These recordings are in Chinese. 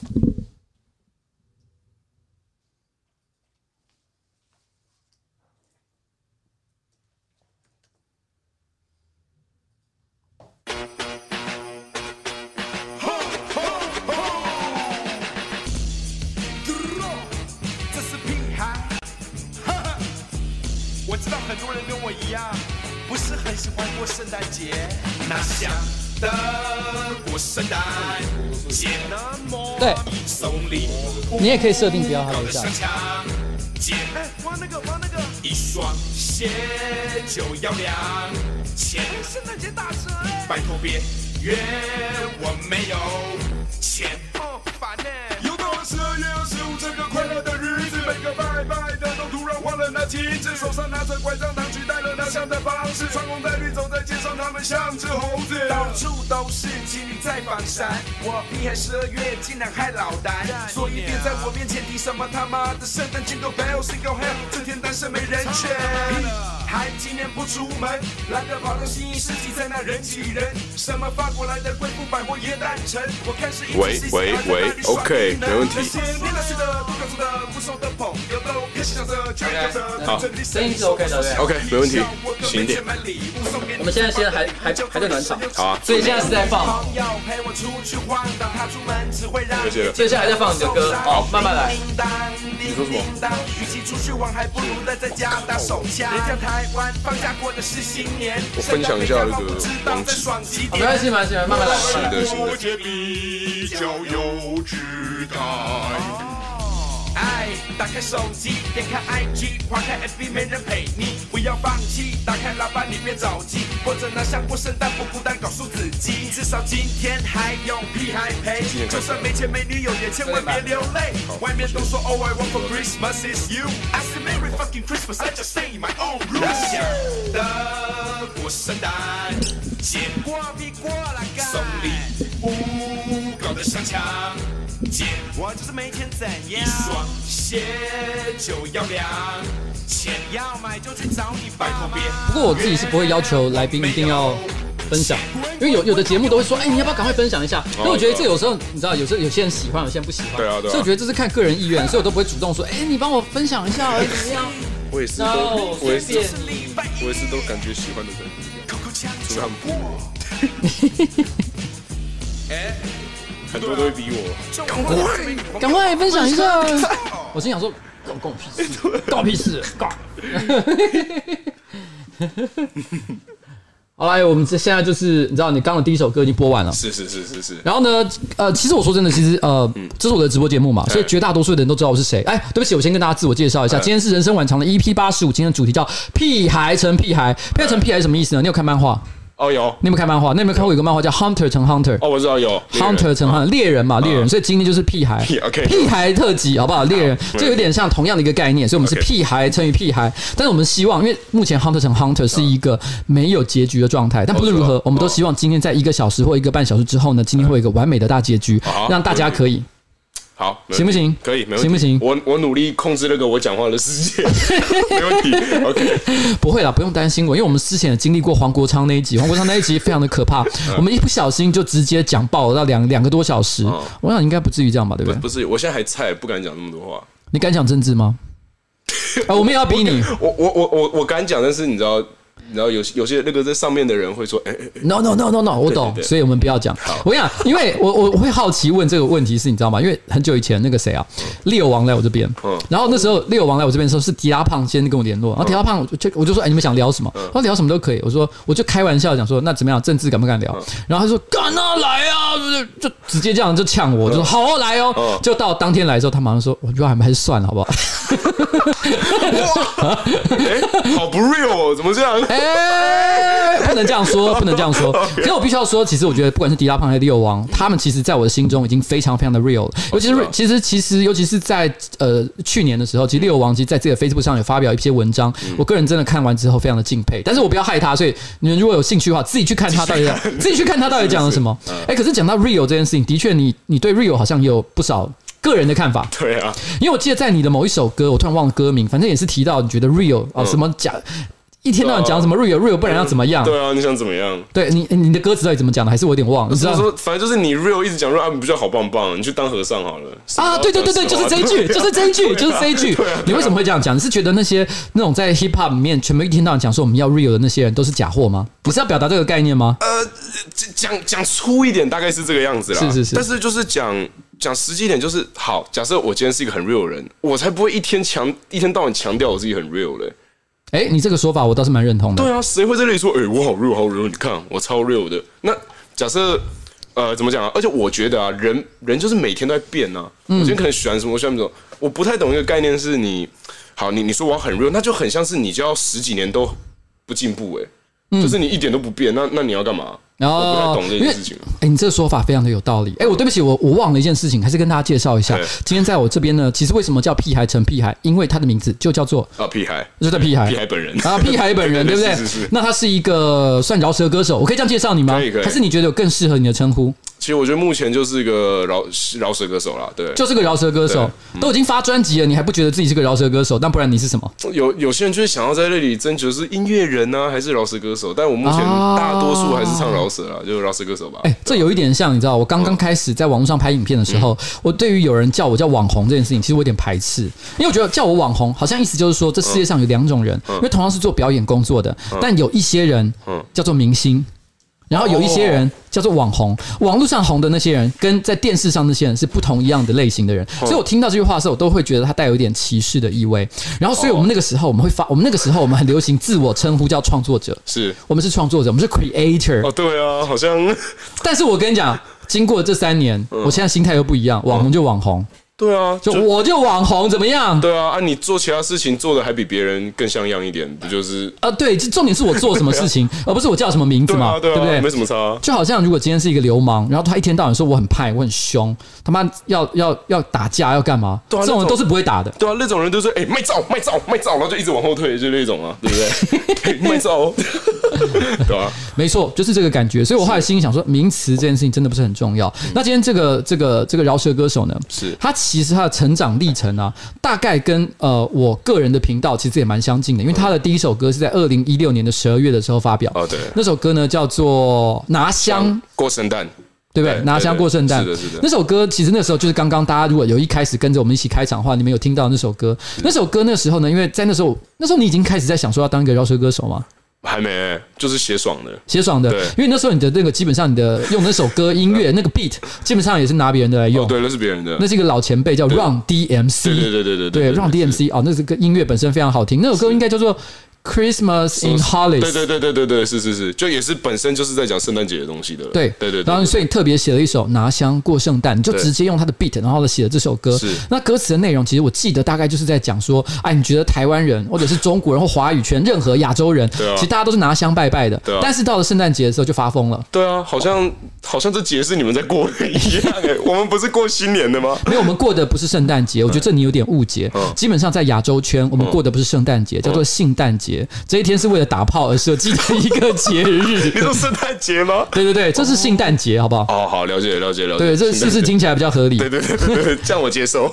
这是屁孩我知道很多人跟我一样，不是很喜欢过圣诞节，哪想得过圣诞节那么对。你也可以设定不要他搞得留下上墙，姐，哎，玩那个玩那个，一双鞋就要两千，圣诞节打折，拜托别约我没有钱，哦，烦呢。又到了十二月二十五这个快乐的日子，每个拜拜的都突然忘了那旗帜，手上拿着拐杖，糖取代了那香的方式，穿红戴绿走在街上，他们像只猴子，到处都是情侣在放闪，我屁孩十二月竟然还老单，所以别在我面前提什么他妈的圣诞 Jingle Bell Single Hell，这天单身没人权，屁孩今年不出门，懒得跑到新一世纪在那人挤人，什么法国来的贵妇百货也诞辰，我看是一喂喂喂，OK，没问题。好。声音是 OK 的，对。OK，没问题，行点。我们现在现在还还还在暖场，好啊，所以现在是在放，谢谢了。所以现在还在放你的歌，好，慢慢来。你说什么？放假过的是新年。我分享一下那个网址。好，没关系，没关系，慢慢来。行的，行的。爱打开手机，点开 IG，划开 FB，没人陪你，不要放弃。打开喇叭，你别着急，或者拿香过圣诞不孤单，告诉自己，至少今天还有屁孩陪。就算没钱没女友，也千万别流泪。外面都说 All I want for Christmas is you。I say Merry fucking Christmas, I just stay in my own room。想的过圣诞节，过比过来干，送礼物搞得像墙。姐，我就是没钱怎样？一双鞋就要两钱，要买就去找你拜托别。不过我自己是不会要求来宾一定要分享，因为有有的节目都会说，哎，你要不要赶快分享一下？因为我觉得这有时候你知道，有时候有些人喜欢，有些人不喜欢。对啊，对啊。所以我觉得这是看个人意愿，所以我都不会主动说，哎，你帮我分享一下，怎么样？我也是都，我也是，我也是都感觉喜欢的人，除了他们不。哎。很多都会逼我，赶快，赶快分享一下。我心想说，关我屁事，关我屁事，关。好来，我们这现在就是，你知道，你刚刚的第一首歌已经播完了，是是是是是。然后呢，呃，其实我说真的，其实呃，这是我的直播节目嘛，所以绝大多数的人都知道我是谁。哎，对不起，我先跟大家自我介绍一下，今天是人生晚长的 EP 八十五，今天的主题叫屁孩成屁孩，屁孩成屁孩是什么意思呢？你有看漫画？哦，有，你有没有看漫画？你有没有看过有个漫画叫 Hunter 成 Hunter？哦，我知道有 Hunter 成 Hunter，猎人嘛，猎人。所以今天就是屁孩，屁孩特辑，好不好？猎人这有点像同样的一个概念，所以我们是屁孩乘以屁孩。但是我们希望，因为目前 Hunter 成 Hunter 是一个没有结局的状态，但不论如何，我们都希望今天在一个小时或一个半小时之后呢，今天会有一个完美的大结局，让大家可以。好，行不行？可以，没问题。行不行？我我努力控制那个我讲话的时间，没问题。OK，不会啦，不用担心我，因为我们之前也经历过黄国昌那一集，黄国昌那一集非常的可怕，我们一不小心就直接讲爆了到两两个多小时。我想应该不至于这样吧，对不对？不是，我现在还菜，不敢讲那么多话。你敢讲政治吗？啊，我们也要逼你。我我我我我敢讲，但是你知道。然后有有些那个在上面的人会说，哎，no no no no no，我懂，所以我们不要讲。我跟你讲，因为我我我会好奇问这个问题是，你知道吗？因为很久以前那个谁啊，利欧王来我这边，然后那时候利欧王来我这边的时候是迪拉胖先跟我联络，然后迪拉胖就我就说，哎，你们想聊什么？他说聊什么都可以。我说我就开玩笑讲说，那怎么样？政治敢不敢聊？然后他说敢啊，来啊，就就直接这样就呛我，就说好来哦。就到当天来的时候，他马上说，我觉得还还是算了，好不好？哇，哎，好不 real 哦，怎么这样？哎，不能这样说，不能这样说。可是我必须要说，其实我觉得，不管是迪拉胖还是利欧王，他们其实在我的心中已经非常非常的 real 了。尤其是，其实，其实，尤其是在呃去年的时候，其实利欧王其实在这个 Facebook 上有发表一些文章，我个人真的看完之后非常的敬佩。但是我不要害他，所以你们如果有兴趣的话，自己去看他到底 自己去看他到底讲了什么。哎，可是讲到 real 这件事情，的确，你你对 real 好像也有不少个人的看法。对啊，因为我记得在你的某一首歌，我突然忘了歌名，反正也是提到你觉得 real 啊什么假。一天到晚讲什么 real real，不然要怎么样？对啊，你想怎么样？对你你的歌词到底怎么讲的？还是我有点忘了？你知道说，反正就是你 real 一直讲 real，啊，不就好棒棒？你去当和尚好了啊！对对对对，就是这一句，就是这一句，就是这一句。你为什么会这样讲？你是觉得那些那种在 hip hop 里面全部一天到晚讲说我们要 real 的那些人都是假货吗？你是要表达这个概念吗？呃，讲讲粗一点，大概是这个样子啦。是是是，但是就是讲讲实际一点，就是好。假设我今天是一个很 real 的人，我才不会一天强一天到晚强调我自己很 real 嘞。哎，你这个说法我倒是蛮认同的。对啊，谁会在那里说，哎，我好 real，好 real？你看我超 real 的。那假设，呃，怎么讲啊？而且我觉得啊，人人就是每天都在变啊。我今天可能喜欢什么，我喜欢什么。我不太懂一个概念，是你好，你你说我很 real，那就很像是你就要十几年都不进步，哎，就是你一点都不变，那那你要干嘛？然后我不太懂这件事情。哎，你这个说法非常的有道理。哎，我对不起，我我忘了一件事情，还是跟大家介绍一下。今天在我这边呢，其实为什么叫屁孩陈屁孩？因为他的名字就叫做啊屁孩，就叫屁孩，屁孩本人啊屁孩本人，对不对？是是。那他是一个算饶舌歌手，我可以这样介绍你吗？可以可以。还是你觉得有更适合你的称呼？其实我觉得目前就是一个饶饶舌歌手啦，对，就是个饶舌歌手，都已经发专辑了，你还不觉得自己是个饶舌歌手？但不然你是什么？有有些人就是想要在那里争取是音乐人呢，还是饶舌歌手？但我目前大多数还是唱饶舌啦，就是饶舌歌手吧。哎，这有一点像，你知道，我刚刚开始在网络上拍影片的时候，我对于有人叫我叫网红这件事情，其实我有点排斥，因为我觉得叫我网红，好像意思就是说，这世界上有两种人，因为同样是做表演工作的，但有一些人叫做明星。然后有一些人叫做网红，网络上红的那些人跟在电视上那些人是不同一样的类型的人，所以我听到这句话的时候，我都会觉得他带有一点歧视的意味。然后，所以我们那个时候我们会发，我们那个时候我们很流行自我称呼叫创作者，是我们是创作者，我们是 creator。哦，对啊，好像。但是我跟你讲，经过这三年，我现在心态又不一样，网红就网红。对啊，就我就网红怎么样？对啊，啊，你做其他事情做的还比别人更像样一点，不就是？啊，对，这重点是我做什么事情，而不是我叫什么名字嘛，对不对？没什么差。就好像如果今天是一个流氓，然后他一天到晚说我很派，我很凶，他妈要要要打架要干嘛？这种人都是不会打的。对啊，那种人都是哎卖照卖照卖照，然后就一直往后退，就那种啊，对不对？卖照，对啊，没错，就是这个感觉。所以我后来心里想说，名词这件事情真的不是很重要。那今天这个这个这个饶舌歌手呢，是他其实他的成长。历程啊，大概跟呃我个人的频道其实也蛮相近的，因为他的第一首歌是在二零一六年的十二月的时候发表。哦，对，那首歌呢叫做《拿香过圣诞》，对不对？拿香过圣诞，是的，是的。那首歌其实那时候就是刚刚大家如果有一开始跟着我们一起开场的话，你们有听到那首歌。那首歌那时候呢，因为在那时候，那时候你已经开始在想说要当一个饶舌歌手吗？还没，就是写爽的，写爽的。对，因为那时候你的那个基本上你的用那首歌音乐那个 beat，基本上也是拿别人的来用。对，那是别人的。那是一个老前辈叫 Run DMC。对对对对对对，Run DMC 哦，那是个音乐本身非常好听。那首歌应该叫做。Christmas in Hollis，对对对对对对，是是是，就也是本身就是在讲圣诞节的东西的。对对对，然后所以你特别写了一首拿香过圣诞，你就直接用他的 beat，然后呢写了这首歌。是，那歌词的内容其实我记得大概就是在讲说，哎，你觉得台湾人或者是中国人或华语圈任何亚洲人，其实大家都是拿香拜拜的。对啊。但是到了圣诞节的时候就发疯了。对啊，好像好像这节是你们在过的一样哎，我们不是过新年的吗？没有，我们过的不是圣诞节，我觉得这你有点误解。基本上在亚洲圈，我们过的不是圣诞节，叫做圣诞节。这一天是。为了打炮而设计的一个节日，你说圣诞节吗？对对对，这是圣诞节，好不好？哦，好，了解了解了解。对，这是不是听起来比较合理？对对对对，这样我接受。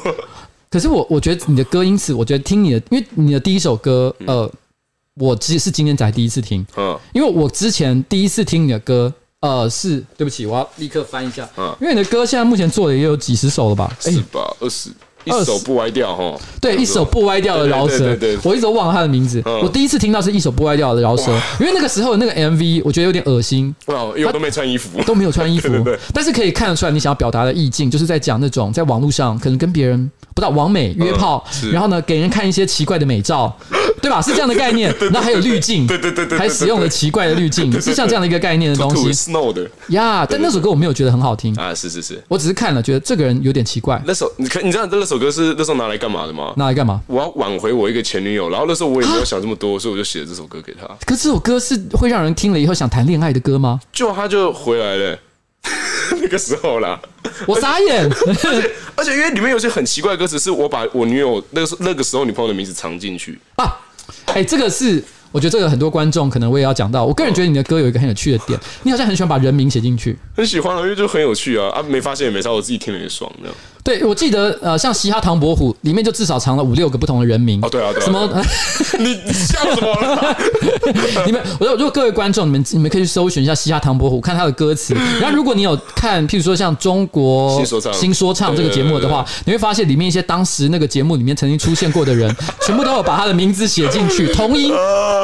可是我我觉得你的歌，因此我觉得听你的，因为你的第一首歌，呃，我其实是今天才第一次听，嗯，因为我之前第一次听你的歌，呃，是对不起，我要立刻翻一下，嗯，因为你的歌现在目前做的也有几十首了吧？是吧？二十。一手不歪掉哈，对，一手不歪掉的饶舌，我一直都忘了他的名字。我第一次听到是一手不歪掉的饶舌，因为那个时候那个 MV 我觉得有点恶心，因为我都没穿衣服，都没有穿衣服，但是可以看得出来你想要表达的意境，就是在讲那种在网络上可能跟别人不知道网美约炮，然后呢给人看一些奇怪的美照，对吧？是这样的概念。那还有滤镜，对对对对，还使用了奇怪的滤镜，是像这样的一个概念的东西。Snow 的呀，但那首歌我没有觉得很好听啊，是是是，我只是看了觉得这个人有点奇怪。那首你可，你知道那首歌是那时候拿来。干嘛的吗？拿来干嘛？我要挽回我一个前女友，然后那时候我也没有想这么多，所以我就写了这首歌给他。可这首歌是会让人听了以后想谈恋爱的歌吗？就他就回来了，那个时候啦，我傻眼。而且而且因为里面有些很奇怪的歌词，是我把我女友那个那个时候女朋友的名字藏进去啊。哎，这个是。我觉得这个很多观众可能我也要讲到。我个人觉得你的歌有一个很有趣的点，你好像很喜欢把人名写进去。很喜欢啊，因为就很有趣啊啊！没发现也没差，我自己听了也爽。这样对，我记得呃，像嘻哈唐伯虎里面就至少藏了五六个不同的人名。哦，对啊，对啊。什么？你笑什么？你们，我说，如果各位观众，你们你们可以去搜寻一下嘻哈唐伯虎，看他的歌词。然后，如果你有看，譬如说像中国新说唱新说唱这个节目的话，你会发现里面一些当时那个节目里面曾经出现过的人，全部都有把他的名字写进去，同音，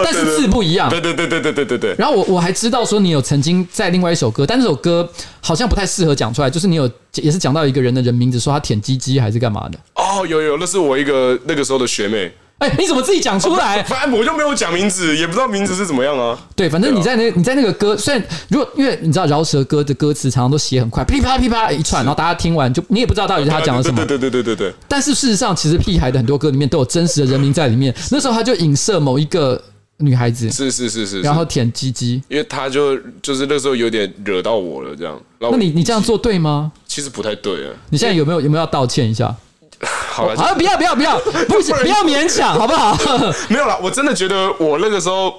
但是字不一样。对对对对对对对对。然后我我还知道说你有曾经在另外一首歌，但这首歌好像不太适合讲出来，就是你有也是讲到一个人的人名字，说他舔鸡鸡还是干嘛的？哦，有有，那是我一个那个时候的学妹。哎、欸，你怎么自己讲出来？反正我就没有讲名字，也不知道名字是怎么样啊。对，反正你在那，你在那个歌，虽然如果因为你知道饶舌歌的歌词常常都写很快，噼啪噼啪一串，然后大家听完就你也不知道到底是他讲了什么。对对对对对对。但是事实上，其实屁孩的很多歌里面都有真实的人名在里面。那时候他就影射某一个女孩子，是是是是，然后舔鸡鸡，因为他就就是那时候有点惹到我了，这样。那你你这样做对吗？其实不太对啊。你现在有没有有没有要道歉一下？好了，好，不要不要不要，不 是不要勉强，好不好？没有啦，我真的觉得我那个时候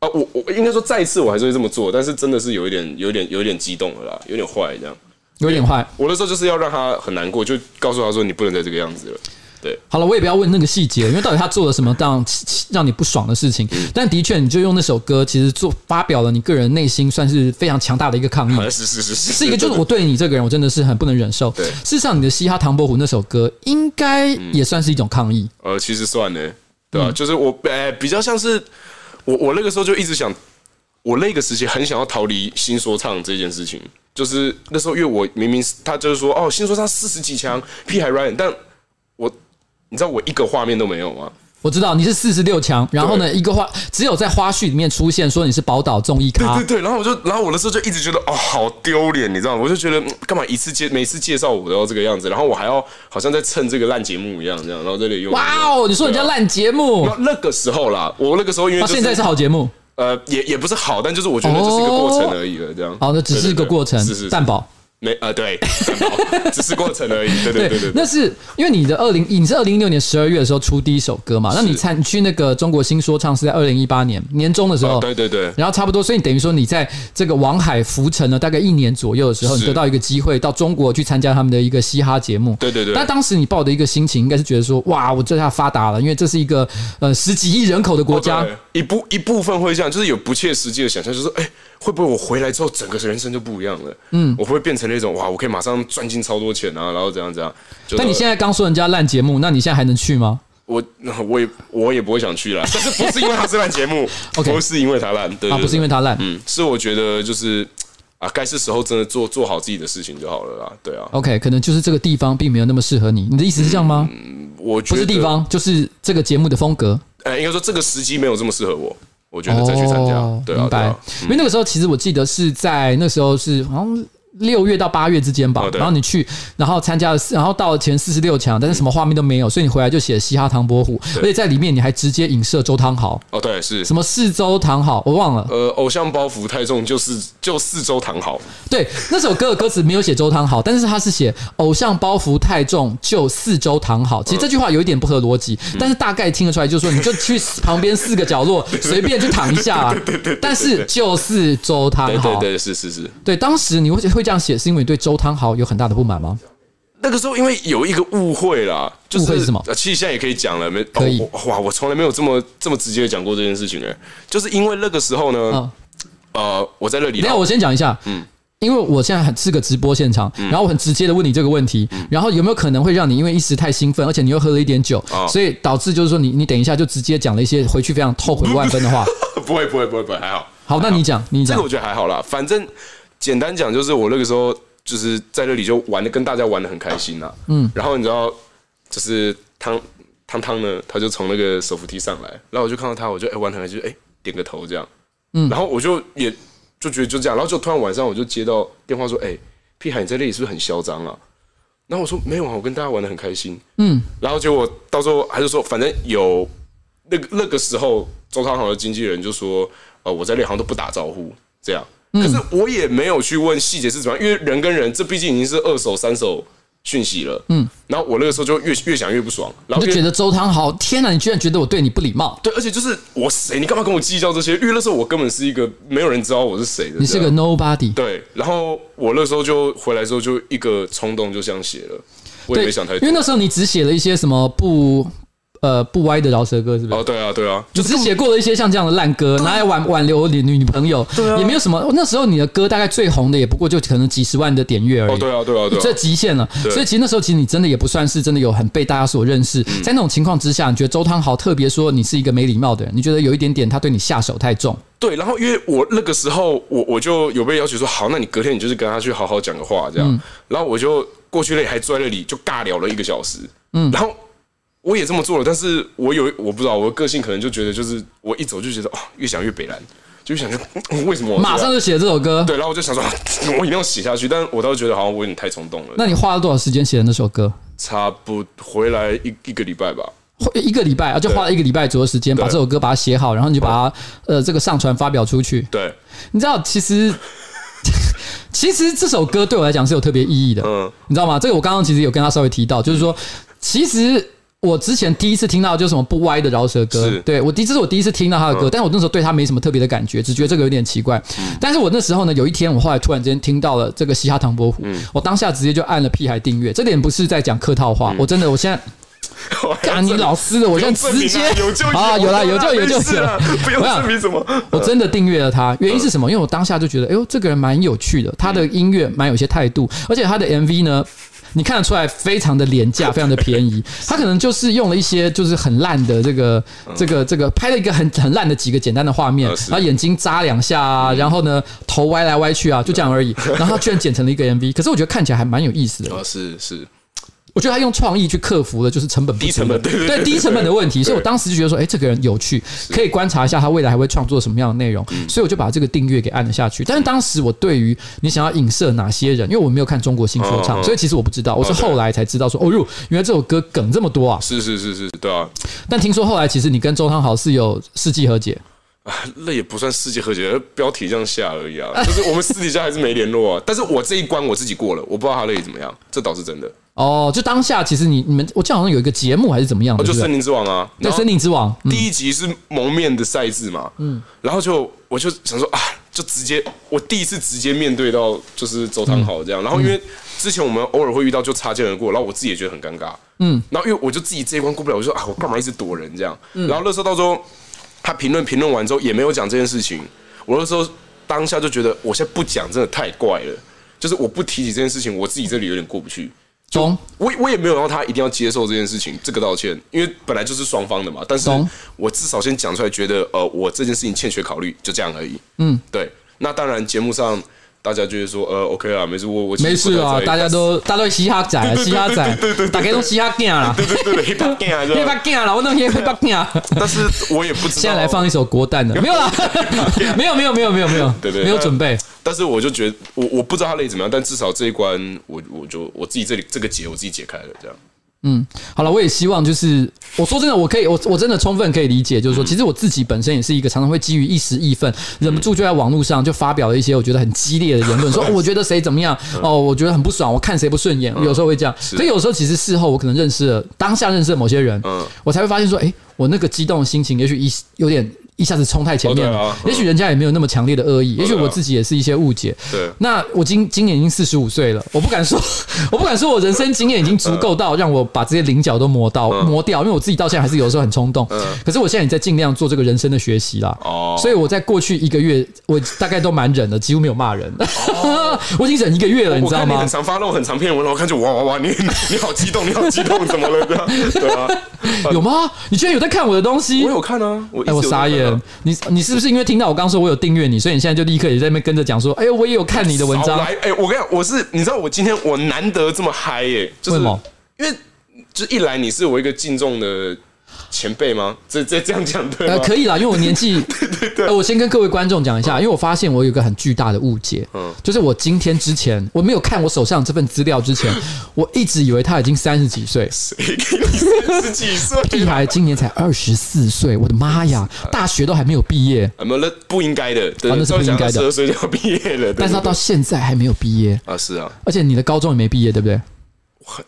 啊，我我应该说再一次我还是会这么做，但是真的是有一点有一点有一点激动了啦，有点坏这样，有点坏。我那时候就是要让他很难过，就告诉他说你不能再这个样子了。对，好了，我也不要问那个细节，因为到底他做了什么让让你不爽的事情。嗯、但的确，你就用那首歌，其实做发表了你个人内心算是非常强大的一个抗议。是是是是，是一个就是我对你这个人，我真的是很不能忍受。对，事实上，你的嘻哈唐伯虎那首歌，应该也算是一种抗议。呃，其实算呢，对吧、啊？就是我呃，比较像是我我那个时候就一直想，我那个时期很想要逃离新说唱这件事情。就是那时候，因为我明明他就是说，哦，新说唱四十几强，屁孩 Ryan，但我。你知道我一个画面都没有吗？我知道你是四十六强，然后呢，一个花只有在花絮里面出现说你是宝岛综艺咖。对对对，然后我就，然后我的时候就一直觉得哦，好丢脸，你知道吗？我就觉得干嘛一次介每次介绍我都要这个样子，然后我还要好像在蹭这个烂节目一样，这样，然后这里用。哇哦，你说人家烂节目？那那个时候啦，我那个时候因为、就是、现在是好节目，呃，也也不是好，但就是我觉得这是一个过程而已了，这样。好，那只是一个过程，是是蛋堡。没啊、呃，对，只是过程而已。对对对对，对，那是因为你的二零，你是二零一六年十二月的时候出第一首歌嘛？那你参你去那个中国新说唱是在二零一八年年中的时候。对对对。然后差不多，所以你等于说你在这个王海浮沉了大概一年左右的时候，你得到一个机会到中国去参加他们的一个嘻哈节目。对对对。但当时你抱的一个心情应该是觉得说，哇，我这下发达了，因为这是一个呃十几亿人口的国家。一部一部分会这样，就是有不切实际的想象，就是哎。会不会我回来之后整个人生就不一样了？嗯，我会不会变成那种哇，我可以马上赚进超多钱啊，然后怎样怎样？但你现在刚说人家烂节目，那你现在还能去吗？我 我也我也不会想去了，但是不是因为他是烂节目，OK，不是因为他烂，对，啊，不是因为他烂，嗯，是我觉得就是啊，该是时候真的做做好自己的事情就好了啦，对啊，OK，可能就是这个地方并没有那么适合你，你的意思是这样吗？嗯，我觉得不是地方，就是这个节目的风格，呃，应该说这个时机没有这么适合我。我觉得再去参加，哦、对啊，明白。对啊，因为那个时候，其实我记得是在那时候是好像。六月到八月之间吧，然后你去，然后参加了，然后到了前四十六强，但是什么画面都没有，所以你回来就写了嘻哈唐伯虎，而且在里面你还直接影射周汤豪。哦，对，是什么四周唐豪，我忘了。呃，偶像包袱太重，就是就四周唐豪。对，那首歌的歌词没有写周汤豪，但是他是写偶像包袱太重，就四周唐豪。其实这句话有一点不合逻辑，但是大概听得出来，就是说你就去旁边四个角落 随便去躺一下啊。但是就是周汤豪，对对是是是。对，当时你会会这样写，是因为对周汤豪有很大的不满吗？那个时候因为有一个误会啦，误会是什么？其实现在也可以讲了，没可以哇！我从来没有这么这么直接讲过这件事情诶，就是因为那个时候呢，呃，我在那里。等下我先讲一下，嗯，因为我现在很是个直播现场，然后我很直接的问你这个问题，然后有没有可能会让你因为一时太兴奋，而且你又喝了一点酒，所以导致就是说你你等一下就直接讲了一些回去非常后悔万分的话？不会不会不会不会，还好。好，那你讲，你讲，这个我觉得还好啦，反正。简单讲就是我那个时候就是在那里就玩的跟大家玩的很开心啊，嗯，然后你知道就是汤汤汤呢，他就从那个手扶梯上来，然后我就看到他，我就哎玩很开心，哎点个头这样，嗯，然后我就也就觉得就这样，然后就突然晚上我就接到电话说，哎，屁孩你在那里是不是很嚣张啊？然后我说没有啊，我跟大家玩的很开心，嗯，然后结果到时候还是说反正有那个那个时候周汤豪的经纪人就说，呃我在那里好像都不打招呼这样。可是我也没有去问细节是怎么样，因为人跟人，这毕竟已经是二手、三手讯息了，嗯，然后我那个时候就越越想越不爽，然后就觉得周汤豪，天哪，你居然觉得我对你不礼貌？对，而且就是我谁，你干嘛跟我计较这些？因为那时候我根本是一个没有人知道我是谁的，你是个 nobody。对，然后我那时候就回来之后就一个冲动就这样写了，我也没想太多，因为那时候你只写了一些什么不。呃，不歪的饶舌歌是不是？哦，对啊，对啊，就只写过了一些像这样的烂歌，拿来挽挽留你女朋友，对啊，也没有什么。那时候你的歌大概最红的也不过就可能几十万的点阅而已。哦，对啊，对啊，对啊，这极限了。所以其实那时候其实你真的也不算是真的有很被大家所认识。在那种情况之下，你觉得周汤豪特别说你是一个没礼貌的人，你觉得有一点点他对你下手太重。对，然后因为我那个时候我我就有被要求说，好，那你隔天你就是跟他去好好讲个话这样。然后我就过去那里还坐在那里就尬聊了一个小时。嗯，然后。我也这么做了，但是我有我不知道，我的个性可能就觉得，就是我一走就觉得，哦，越想越北蓝，就想说 为什么我马上就写了这首歌？对，然后我就想说，我一定要写下去，但我倒是觉得好像我有点太冲动了。那你花了多少时间写的那首歌？差不回来一一个礼拜吧，一个礼拜啊，就花了一个礼拜左右时间把这首歌把它写好，然后你就把它呃这个上传发表出去。对，你知道其实 其实这首歌对我来讲是有特别意义的，嗯，你知道吗？这个我刚刚其实有跟他稍微提到，就是说其实。我之前第一次听到就是什么不歪的饶舌歌，对我第这是我第一次听到他的歌，嗯、但是我那时候对他没什么特别的感觉，只觉得这个有点奇怪。嗯、但是我那时候呢，有一天我后来突然之间听到了这个嘻哈唐伯虎，嗯、我当下直接就按了屁孩订阅，这点不是在讲客套话，嗯、我真的我现在 干你老师的，我现在直接啊有了有就有 就行了，不用证明什么，我真的订阅了他，原因是什么？因为我当下就觉得，哎呦，这个人蛮有趣的，他的音乐蛮有些态度，而且他的 MV 呢。你看得出来，非常的廉价，非常的便宜。他可能就是用了一些就是很烂的这个这个这个，拍了一个很很烂的几个简单的画面，然后眼睛眨两下啊，然后呢头歪来歪去啊，就这样而已。然后他居然剪成了一个 MV，可是我觉得看起来还蛮有意思的。哦，是是。我觉得他用创意去克服了，就是成本低成本对对低成本的问题，所以我当时就觉得说，哎，这个人有趣，可以观察一下他未来还会创作什么样的内容，所以我就把这个订阅给按了下去。但是当时我对于你想要影射哪些人，因为我没有看中国新说唱，所以其实我不知道，我是后来才知道说，哦哟，原来这首歌梗这么多啊！是是是是，对啊。但听说后来其实你跟周汤豪是有世纪和解啊，那也不算世纪和解，标题这样下而已啊。就是我们私底下还是没联络啊。但是我这一关我自己过了，我不知道他那里怎么样，这倒是真的。哦，就当下其实你你们，我记得好像有一个节目还是怎么样的，就森林之王啊，对，森林之王第一集是蒙面的赛制嘛，嗯，然后就我就想说啊，就直接我第一次直接面对到就是周汤豪这样，然后因为之前我们偶尔会遇到就擦肩而过，然后我自己也觉得很尴尬，嗯，然后因为我就自己这一关过不了，我就说啊，我干嘛一直躲人这样，然后那时候到时候他评论评论完之后也没有讲这件事情，我那时候当下就觉得我现在不讲真的太怪了，就是我不提起这件事情，我自己这里有点过不去。中，我我也没有让他一定要接受这件事情，这个道歉，因为本来就是双方的嘛。但是我至少先讲出来，觉得呃，我这件事情欠缺考虑，就这样而已。嗯，对。那当然，节目上大家就是说，呃，OK 啊，没事，我我没事啊，大家都大家都嘻哈仔，嘻哈仔，对对，大家都嘻哈仔啦，对对对，hip hop 仔，hip hop 仔啦，我弄 hip hop 仔。但是我也不知道。现在来放一首国蛋的，没有啦，没有没有没有没有没有，对对，没有准备。但是我就觉得，我我不知道他累怎么样，但至少这一关，我我就我自己这里这个结，我自己解开了，这样。嗯，好了，我也希望就是，我说真的，我可以，我我真的充分可以理解，就是说，其实我自己本身也是一个常常会基于一时义愤，忍不住就在网络上就发表了一些我觉得很激烈的言论，说我觉得谁怎么样，哦，我觉得很不爽，我看谁不顺眼，有时候会这样。所以有时候其实事后我可能认识了当下认识了某些人，我才会发现说，哎，我那个激动的心情，也许一有点。一下子冲太前面了，也许人家也没有那么强烈的恶意，也许我自己也是一些误解。对，那我今今年已经四十五岁了，我不敢说，我不敢说我人生经验已经足够到让我把这些棱角都磨到磨掉，因为我自己到现在还是有时候很冲动。可是我现在也在尽量做这个人生的学习啦。哦，所以我在过去一个月，我大概都蛮忍的，几乎没有骂人。哦 我已经忍一个月了，你知道吗？很常发那种很长篇文，我看就哇哇哇，你 你好激动，你好激动，怎么了？对啊，有吗？你居然有在看我的东西？我有看啊，哎，我傻眼。你你是不是因为听到我刚说我有订阅你，所以你现在就立刻也在那边跟着讲说，哎呦，我也有看你的文章。来，哎，我跟你讲，我是你知道我今天我难得这么嗨耶，就是因为就一来你是我一个敬重的。前辈吗？这这这样讲对吗？呃，可以啦，因为我年纪，对对对。呃，我先跟各位观众讲一下，因为我发现我有一个很巨大的误解，嗯，就是我今天之前我没有看我手上这份资料之前，我一直以为他已经三十几岁。谁给你 三十几岁？屁孩今年才二十四岁，我的妈呀，大学都还没有毕业。没有，那不应该的，那是不应该的。十二岁就要毕业了，但是他到现在还没有毕业啊，是啊，而且你的高中也没毕业，对不对？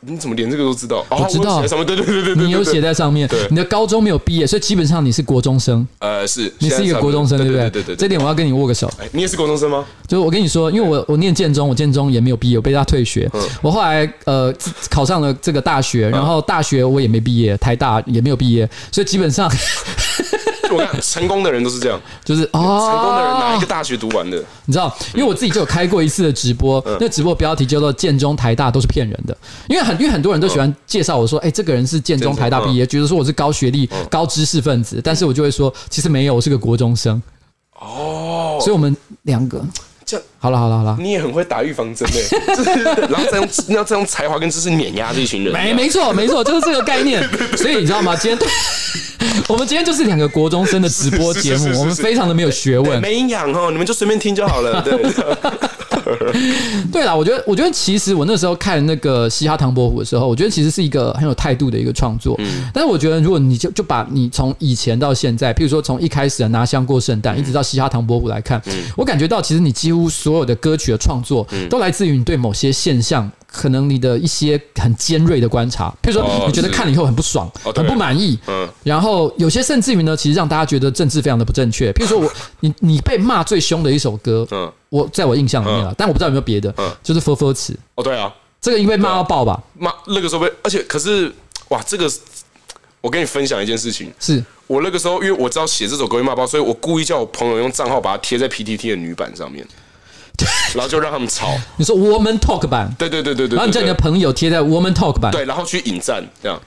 你怎么连这个都知道？我知道，什么对对对对对，你有写在上面。对，你的高中没有毕业，所以基本上你是国中生。呃，是你是一个国中生，对不对？对对对，这点我要跟你握个手。哎，你也是国中生吗？就是我跟你说，因为我我念建中，我建中也没有毕业，我被他退学。嗯、我后来呃考上了这个大学，然后大学我也没毕业，台大也没有毕业，所以基本上。我看成功的人都是这样，就是哦，成功的人哪一个大学读完的？你知道，因为我自己就有开过一次的直播，那直播标题叫做“建中台大都是骗人的”，因为很因为很多人都喜欢介绍我说，哎，这个人是建中台大毕业，觉得说我是高学历、高知识分子，但是我就会说，其实没有，我是个国中生。哦，所以我们两个。好了好了好了，你也很会打预防针哎，就是然后再用要再用才华跟知识碾压这一群人，没没错没错，就是这个概念。所以你知道吗？今天我们今天就是两个国中生的直播节目，我们非常的没有学问，没营养哦，你们就随便听就好了。对。对啦，我觉得，我觉得其实我那时候看那个嘻哈唐伯虎的时候，我觉得其实是一个很有态度的一个创作。嗯，但是我觉得，如果你就就把你从以前到现在，譬如说从一开始的拿香过圣诞，一直到嘻哈唐伯虎来看，我感觉到其实你几乎所有的歌曲的创作，都来自于你对某些现象。可能你的一些很尖锐的观察，譬如说你觉得看了以后很不爽，很不满意，嗯，然后有些甚至于呢，其实让大家觉得政治非常的不正确。譬如说我你你被骂最凶的一首歌，嗯，我在我印象里面啊，但我不知道有没有别的，嗯，就是《佛佛词》。哦，对啊，这个因为骂到爆吧，骂那个时候被，而且可是哇，这个我跟你分享一件事情，是我那个时候因为我知道写这首歌会骂爆，所以我故意叫我朋友用账号把它贴在 PTT 的女版上面。然后就让他们吵。你说 Woman Talk 版，对对对对对。然后你叫你的朋友贴在 Woman Talk 版，对，然后去引战，这样。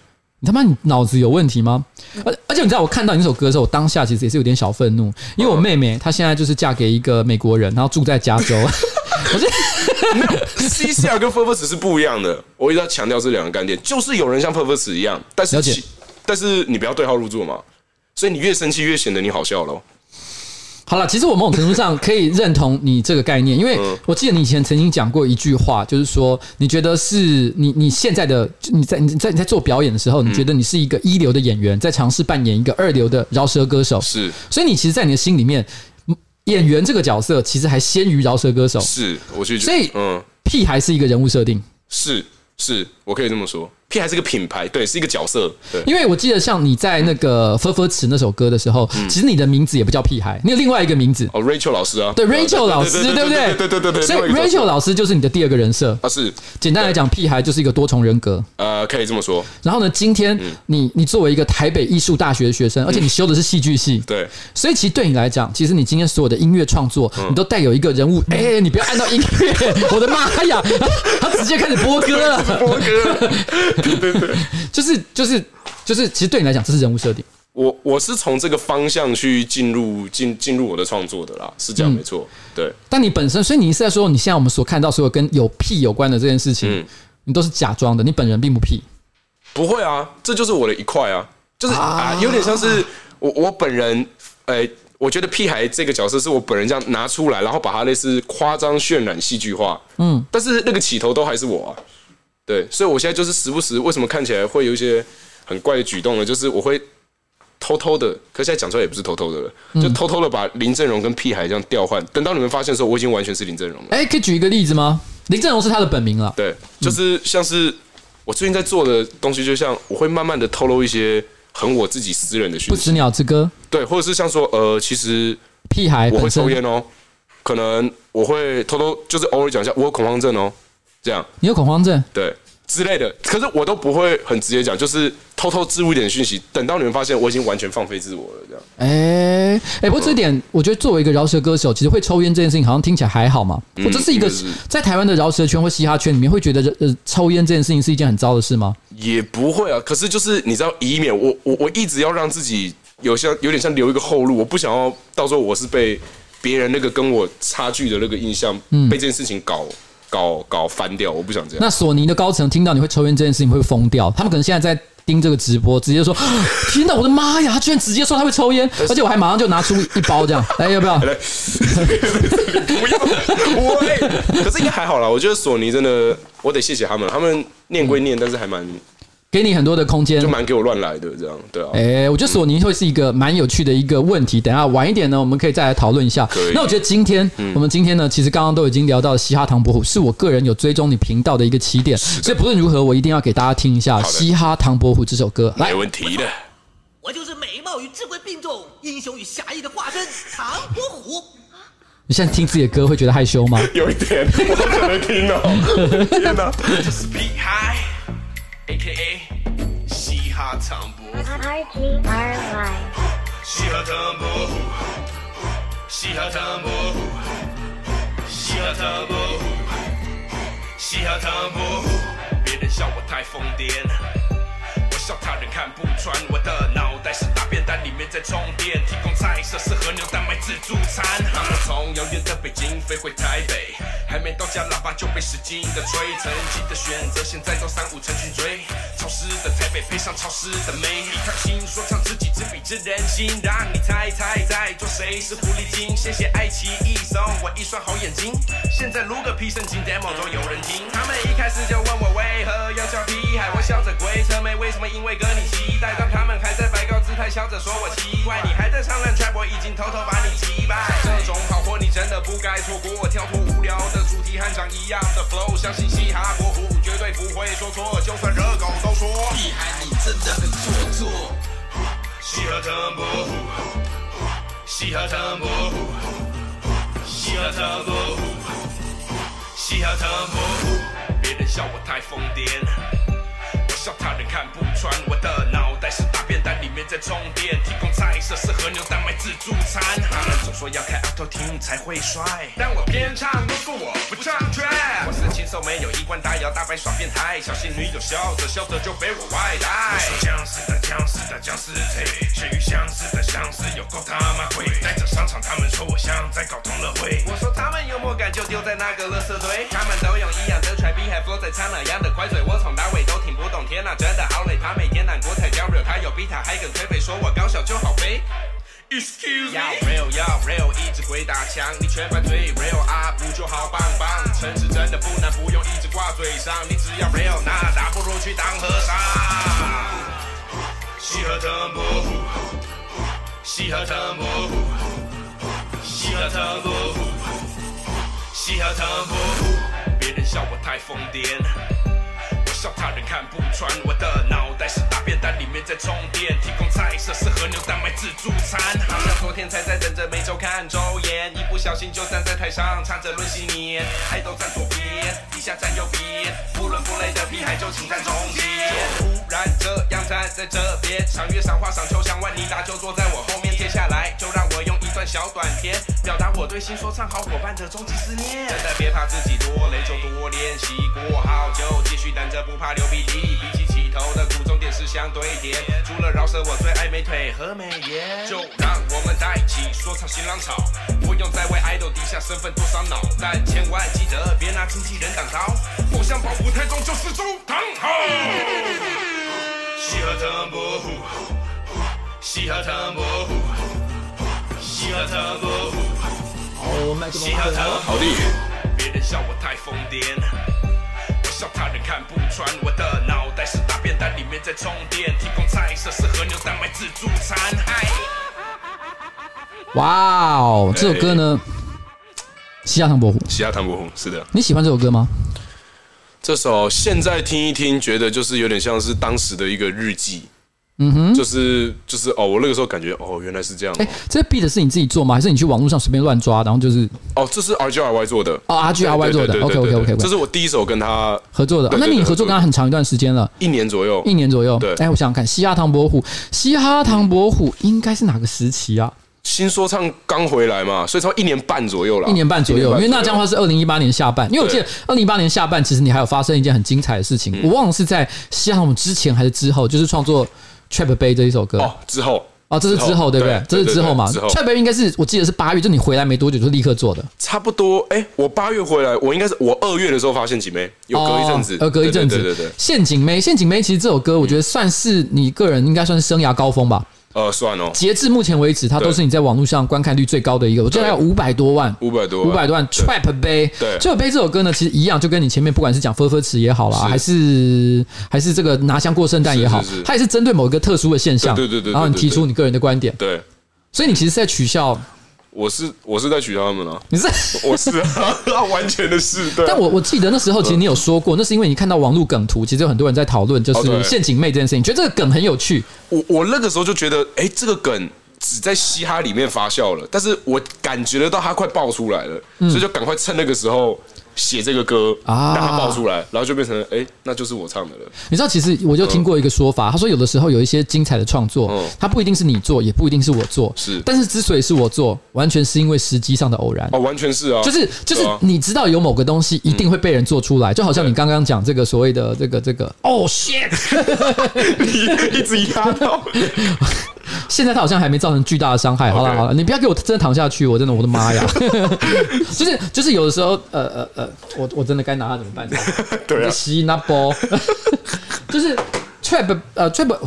你他妈你脑子有问题吗？而而且你知道，我看到你那首歌的时候，我当下其实也是有点小愤怒，因为我妹妹她现在就是嫁给一个美国人，然后住在加州。我觉得 CCR 跟 Purpose 是不一样的。我一直要强调这两个概念，就是有人像 Purpose 一样，但是但是你不要对号入座嘛。所以你越生气越显得你好笑喽。好了，其实我某种程度上可以认同你这个概念，因为我记得你以前曾经讲过一句话，就是说你觉得是你你现在的你在你在你在做表演的时候，你觉得你是一个一流的演员，在尝试扮演一个二流的饶舌歌手，是，所以你其实，在你的心里面，演员这个角色其实还先于饶舌歌手，是，我去，所以嗯，屁还是一个人物设定，是。是我可以这么说，屁孩是个品牌，对，是一个角色。对，因为我记得像你在那个《佛佛词》那首歌的时候，其实你的名字也不叫屁孩，你有另外一个名字哦，Rachel 老师啊，对，Rachel 老师，对不对？对对对对，所以 Rachel 老师就是你的第二个人设啊。是，简单来讲，屁孩就是一个多重人格。呃，可以这么说。然后呢，今天你你作为一个台北艺术大学的学生，而且你修的是戏剧系，对，所以其实对你来讲，其实你今天所有的音乐创作，你都带有一个人物。哎，你不要按到音乐，我的妈呀，他直接开始播歌了，播歌。对对对，就是就是就是，其实对你来讲，这是人物设定。我我是从这个方向去进入进进入我的创作的啦，是这样没错。对，但你本身，所以你是在说，你现在我们所看到所有跟有屁有关的这件事情，你都是假装的，你本人并不屁。不会啊，这就是我的一块啊，就是啊，有点像是我我本人，哎，我觉得屁孩这个角色是我本人这样拿出来，然后把它类似夸张渲染戏剧化，嗯，但是那个起头都还是我啊。对，所以我现在就是时不时，为什么看起来会有一些很怪的举动呢？就是我会偷偷的，可是现在讲出来也不是偷偷的了，就偷偷的把林正荣跟屁孩这样调换。等到你们发现的时候，我已经完全是林正荣了。哎，可以举一个例子吗？林正荣是他的本名了。对，就是像是我最近在做的东西，就像我会慢慢的透露一些很我自己私人的讯息。不死鸟之歌。对，或者是像说，呃，其实屁孩我会抽烟哦，可能我会偷偷就是偶尔讲一下，我有恐慌症哦。这样，你有恐慌症？对，之类的。可是我都不会很直接讲，就是偷偷置入一点讯息。等到你们发现我已经完全放飞自我了，这样。哎哎、欸欸，不过这一点，我觉得作为一个饶舌歌手，其实会抽烟这件事情，好像听起来还好嘛。我这是一个在台湾的饶舌圈或嘻哈圈里面，会觉得呃抽烟这件事情是一件很糟的事吗？也不会啊。可是就是你知道，以免我我我一直要让自己有像有点像留一个后路，我不想要到时候我是被别人那个跟我差距的那个印象嗯被这件事情搞。搞搞翻掉，我不想这样。那索尼的高层听到你会抽烟这件事情会疯掉，他们可能现在在盯这个直播，直接说：“天哪，我的妈呀！他居然直接说他会抽烟，而且我还马上就拿出一包这样，来，要不要？”来 不要，我 可是应该还好啦。我觉得索尼真的，我得谢谢他们，他们念归念，但是还蛮给你很多的空间，就蛮给我乱来的这样，对啊。哎、欸，我觉得索尼会是一个蛮有趣的一个问题。等下晚一点呢，我们可以再来讨论一下。那我觉得今天、嗯、我们今天呢，其实刚刚都已经聊到嘻哈唐伯虎，是我个人有追踪你频道的一个起点。所以不论如何，我一定要给大家听一下《嘻哈唐伯虎》这首歌。来，没问题的。我就是美貌与智慧并重、英雄与侠义的化身唐伯虎。你现在听自己的歌会觉得害羞吗？有一点，我都可能听哦。天哪！这是屁孩，A.K.A. 嘻哈唐伯虎。R.G.R.Y. 嘻哈唐伯虎，嘻哈唐伯虎，嘻哈唐伯虎，嘻哈唐伯虎。别人笑我太疯癫。我笑他人看不穿，我的脑里面在充电，提供菜色是和牛蛋白自助餐。当我从遥远的北京飞回台北，还没到家，喇叭就被使劲的吹。曾经的选择，现在都三五成群追。潮湿的台北配上潮湿的美，一趟新说唱知己知彼知人心，让你猜猜在做谁是狐狸精？谢谢爱奇艺送我一双好眼睛，现在录个屁圣经 demo 都有人听。他们一开始就问我为何要叫皮海，我笑着鬼扯妹为什么？因为跟你期待，当他们还在摆高姿态，笑着说我奇怪，你还在唱烂 trap，我已经偷偷把你击败。这种好货你真的不该错过，跳脱无聊的主题，和长一样的 flow，相信嘻哈伯虎绝对不会说错，就算热狗都说厉害你真的很做作。嘻哈唐伯虎，嘻哈唐伯虎，嘻哈唐伯虎，嘻哈唐伯虎，别人笑我太疯癫。我笑他人看不穿，我的在充电，提供菜色是和牛蛋白自助餐。他们总说要开 auto tune 才会帅，但我偏唱都说我不唱 trap。我是禽兽，没有一关大摇大摆耍变态，小心女友笑着笑着就被我外带。我是僵尸的僵尸的僵尸腿，血雨相似的相似有够他妈贵。在这商场，他们说我像在搞同乐会。我说他们幽默感就丢在那个垃圾堆，他们都用一样的 trap beat 还 flow 在唱那样的快嘴，跟推背说我高小就好飞。Excuse 要 real 要 real，一直鬼打墙，你全班最 real 啊，不就好棒棒？城市真的不难，不用一直挂嘴上，你只要 real，那大不如去当和尚。西哈唐伯虎，嘻哈唐伯虎，嘻哈唐伯虎，嘻哈唐伯虎，别人笑我太疯癫。笑他人看不穿，我的脑袋是大便袋，里面在充电，提供菜色是和牛蛋白自助餐。好像昨天才在等着每周看周演，一不小心就站在台上唱着轮禧年，爱豆站左边，地下站右边，不伦不类的屁孩就请站中间。就突然这样站在这边，赏月赏花赏秋香万妮达就坐在我后面，下来就让我用一段小短片表达我对新说唱好伙伴的终极思念。真的别怕自己多累，就多练习过好就继续等着不。怕流鼻涕，比起起头的苦，重点是相对点。除了饶舌，我最爱美腿和美颜。就让我们带起说唱新浪潮，不用再为爱豆低下身份多烧脑，但千万记得别拿经纪人挡刀。不想保护太重，就是周汤豪。嘻哈唐伯虎，嘻哈唐伯虎，嘻哈唐伯虎，嘻哈唐伯虎。好的，别人笑我太疯癫。我笑他人看不穿，我的脑袋是大便袋，里面在充电，提供菜色是和牛蛋白自助餐。哇哦，这首歌呢，嘻哈唐伯虎，嘻哈唐伯虎，是的。你喜欢这首歌吗？这首现在听一听，觉得就是有点像是当时的一个日记。嗯哼，就是就是哦，我那个时候感觉哦，原来是这样。哎，这 beat 是你自己做吗？还是你去网络上随便乱抓？然后就是哦，这是 R G R Y 做的哦，R G R Y 做的。OK OK OK，这是我第一首跟他合作的。那你合作跟他很长一段时间了，一年左右，一年左右。对，哎，我想想看，嘻哈唐伯虎，嘻哈唐伯虎应该是哪个时期啊？新说唱刚回来嘛，所以说一年半左右了。一年半左右，因为那这样的话是二零一八年下半。因为我记得二零一八年下半，其实你还有发生一件很精彩的事情，我忘了是在嘻哈唐之前还是之后，就是创作。Trap Bay 这一首歌哦，之后哦，这是之后对不对？这是之后嘛？Trap Bay 应该是我记得是八月，就你回来没多久就立刻做的，差不多。哎，我八月回来，我应该是我二月的时候发现陷阱妹，有隔一阵子，呃，隔一阵子，对对对。陷阱妹，陷阱妹，其实这首歌我觉得算是你个人应该算是生涯高峰吧。呃，算哦。截至目前为止，它都是你在网络上观看率最高的一个，我记得还有五百多万，五百多，五百多万。Trap 杯，对，Trap 杯这首歌呢，其实一样，就跟你前面不管是讲分分词也好啦，还是还是这个拿香过圣诞也好，它也是针对某一个特殊的现象，对对对，然后你提出你个人的观点，对。所以你其实是在取笑。我是我是在取笑他们啊，你是 我是啊，完全的是。对，但我我记得那时候，其实你有说过，那是因为你看到网络梗图，其实有很多人在讨论，就是陷阱妹这件事情，觉得这个梗很有趣。我我那个时候就觉得，哎，这个梗只在嘻哈里面发酵了，但是我感觉得到它快爆出来了，所以就赶快趁那个时候。写这个歌啊，让它爆出来，然后就变成哎、欸，那就是我唱的了。你知道，其实我就听过一个说法，他说有的时候有一些精彩的创作，它不一定是你做，也不一定是我做，是。但是之所以是我做，完全是因为时机上的偶然。哦，完全是啊，就是就是你知道有某个东西一定会被人做出来，就好像你刚刚讲这个所谓的这个这个哦 shit，你一直压到。现在他好像还没造成巨大的伤害。好了好了，你不要给我真的躺下去，我真的我的妈呀！就是就是有的时候，呃呃呃，我我真的该拿他怎么办？对啊，吸那波，就是 trap 呃 trap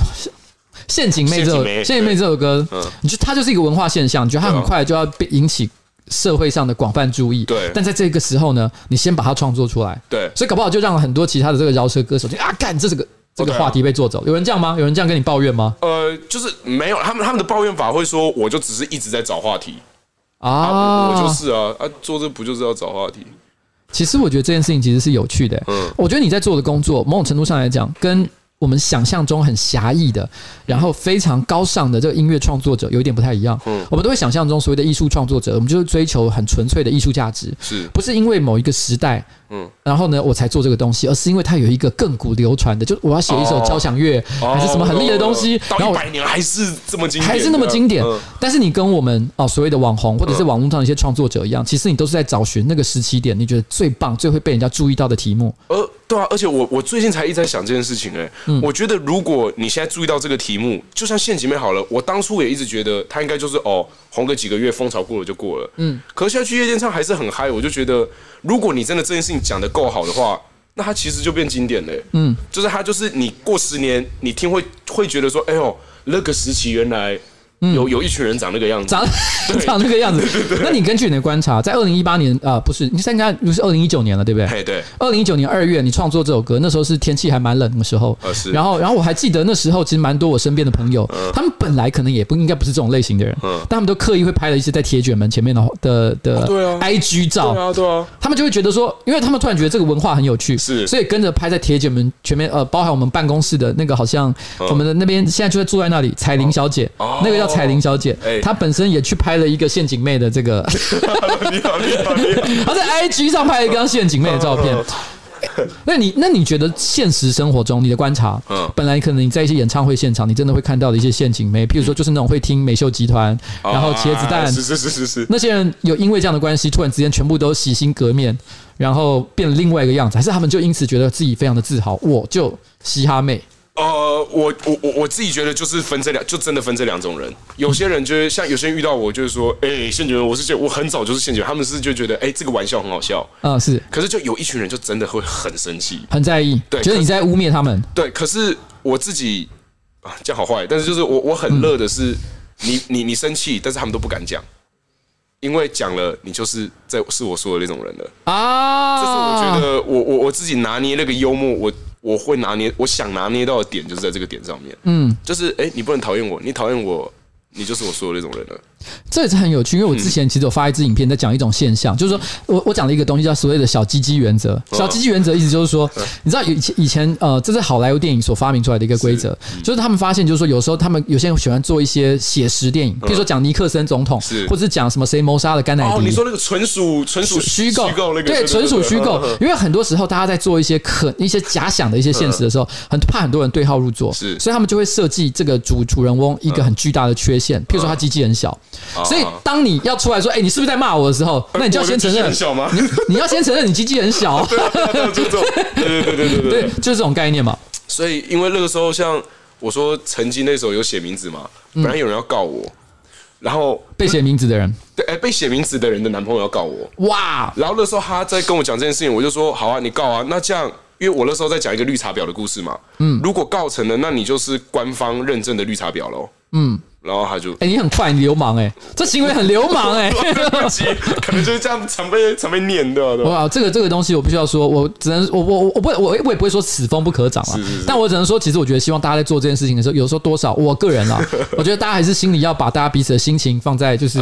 陷阱妹这首陷阱妹这首歌，你就它就是一个文化现象，你觉得它很快就要被引起社会上的广泛注意。对，但在这个时候呢，你先把它创作出来。对，所以搞不好就让很多其他的这个饶舌歌手就啊干这是个。这个话题被做走，有人这样吗？有人这样跟你抱怨吗？呃，就是没有，他们他们的抱怨法会说，我就只是一直在找话题啊，我就是啊啊，做这不就是要找话题？其实我觉得这件事情其实是有趣的。嗯，我觉得你在做的工作，某种程度上来讲，跟我们想象中很狭义的，然后非常高尚的这个音乐创作者有一点不太一样。嗯，我们都会想象中所谓的艺术创作者，我们就是追求很纯粹的艺术价值，是不是因为某一个时代？嗯，然后呢，我才做这个东西，而是因为它有一个亘古流传的，就我要写一首交响乐，还是什么很厉害的东西，然后百年还是这么经典，还是那么经典。但是你跟我们哦所谓的网红或者是网络上一些创作者一样，其实你都是在找寻那个时期点，你觉得最棒、最会被人家注意到的题目。呃，对啊，而且我我最近才一直在想这件事情，哎，我觉得如果你现在注意到这个题目，就像陷阱妹好了，我当初也一直觉得他应该就是哦红个几个月，风潮过了就过了，嗯，可是现在去夜店唱还是很嗨，我就觉得。如果你真的这件事情讲的够好的话，那它其实就变经典了。嗯，就是它就是你过十年你听会会觉得说，哎呦，那个时期原来。有有一群人长那个样子，长 长那个样子。那你根据你的观察，在二零一八年啊，不是你现在应该是二零一九年了，对不对？嘿，对。二零一九年二月，你创作这首歌，那时候是天气还蛮冷的时候。是。然后，然后我还记得那时候，其实蛮多我身边的朋友，他们本来可能也不应该不是这种类型的人，但他们都刻意会拍了一些在铁卷门前面的的的对啊。IG 照，对啊对啊。他们就会觉得说，因为他们突然觉得这个文化很有趣，是，所以跟着拍在铁卷门前面，呃，包含我们办公室的那个，好像我们的那边现在就在坐在那里，彩玲小姐，那个叫彩玲小姐。她本身也去拍了一个陷阱妹的这个，你好你好你好，他在 IG 上拍了一张陷阱妹的照片。那你那你觉得现实生活中你的观察，嗯本来可能你在一些演唱会现场，你真的会看到的一些陷阱妹，譬如说就是那种会听美秀集团，然后茄子蛋，是是是是是，那些人有因为这样的关系，突然之间全部都洗心革面，然后变了另外一个样子，还是他们就因此觉得自己非常的自豪，我就嘻哈妹。呃，我我我我自己觉得就是分这两，就真的分这两种人。有些人就是像有些人遇到我，就是说，哎、欸，陷阱人，我是觉得我很早就是陷阱人，他们是就觉得，哎、欸，这个玩笑很好笑。啊，是。可是就有一群人就真的会很生气，很在意，对，觉得你在污蔑他们。对，可是我自己啊，这样好坏，但是就是我我很乐的是，你你你生气，但是他们都不敢讲，因为讲了，你就是在是我说的那种人了啊。这是我觉得我我我自己拿捏那个幽默，我。我会拿捏，我想拿捏到的点就是在这个点上面，嗯，就是哎，你不能讨厌我，你讨厌我，你就是我说的那种人了。这也是很有趣，因为我之前其实有发一支影片在讲一种现象，就是说我我讲了一个东西叫所谓的小鸡鸡原则。小鸡鸡原则意思就是说，你知道以前以前呃，这是好莱坞电影所发明出来的一个规则，就是他们发现就是说，有时候他们有些人喜欢做一些写实电影，比如说讲尼克森总统，或者是讲什么谁谋杀了甘乃迪。你说那个纯属纯属虚构，虚构那个对，纯属虚构。因为很多时候大家在做一些可一些假想的一些现实的时候，很怕很多人对号入座，是，所以他们就会设计这个主主人翁一个很巨大的缺陷，譬如说他鸡鸡很小。所以，当你要出来说“哎，你是不是在骂我”的时候，那你就要先承认很小吗？你你要先承认你鸡鸡很小。对对对对对对对，就是这种概念嘛。所以，因为那个时候，像我说，曾经那时候有写名字嘛，本来有人要告我，然后被写名字的人，对，哎，被写名字的人的男朋友要告我，哇！然后那时候他在跟我讲这件事情，我就说好啊，你告啊。那这样，因为我那时候在讲一个绿茶婊的故事嘛，嗯，如果告成了，那你就是官方认证的绿茶婊喽，嗯。然后他就，哎，你很快，你流氓哎，这行为很流氓哎，对 不起，可能就是这样常被常被念的。哇，这个这个东西我必须要说，我只能我我我不我我也不会说此风不可长啊，但我只能说，其实我觉得希望大家在做这件事情的时候，有时候多少我个人啊，我觉得大家还是心里要把大家彼此的心情放在就是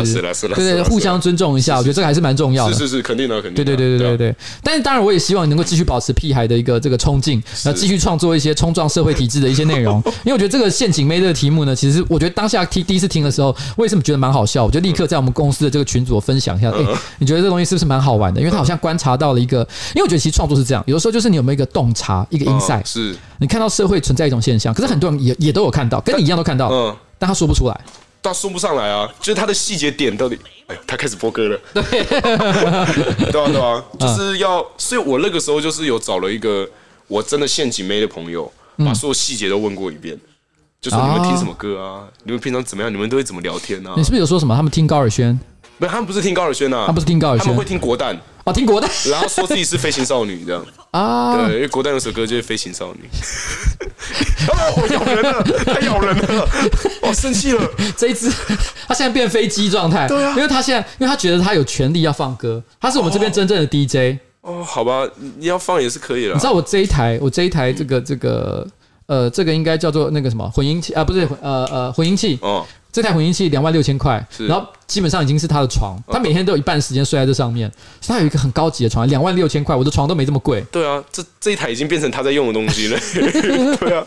对对互相尊重一下，我觉得这个还是蛮重要的，是是是，肯定的肯定。对对对对对对，但是当然我也希望你能够继续保持屁孩的一个这个冲劲，然后继续创作一些冲撞社会体制的一些内容，因为我觉得这个陷阱妹这个题目呢，其实我觉得当下听第一次听的时候。为什么觉得蛮好笑？我就立刻在我们公司的这个群组分享一下。哎，你觉得这东西是不是蛮好玩的？因为他好像观察到了一个，因为我觉得其实创作是这样，有的时候就是你有没有一个洞察，一个 insight，是你看到社会存在一种现象，可是很多人也也都有看到，跟你一样都看到，嗯，但他说不出来，他说不上来啊，就是他的细节点到底，哎，他开始播歌了，对，对啊，对啊，就是要，所以我那个时候就是有找了一个我真的陷阱妹的朋友，把所有细节都问过一遍。就说你们听什么歌啊？你们平常怎么样？你们都会怎么聊天呢？你是不是有说什么？他们听高尔宣？不，他们不是听高尔宣啊，他们不是听高尔宣，他们会听国蛋啊，听国蛋，然后说自己是飞行少女这样 啊。对，因为国蛋有首歌就是飞行少女。哦，我咬人了，他咬人了，我生气了。这一只，他现在变飞机状态。对啊，因为他现在，因为他觉得他有权利要放歌，他是我们这边真正的 DJ。哦，好吧，你要放也是可以了。你知道我这一台，我这一台这个这个。呃，这个应该叫做那个什么混音器啊，不是呃呃混音器。这台混音器两万六千块，然后基本上已经是他的床，他每天都有一半时间睡在这上面。他有一个很高级的床，两万六千块，我的床都没这么贵。对啊，这这一台已经变成他在用的东西了。对啊，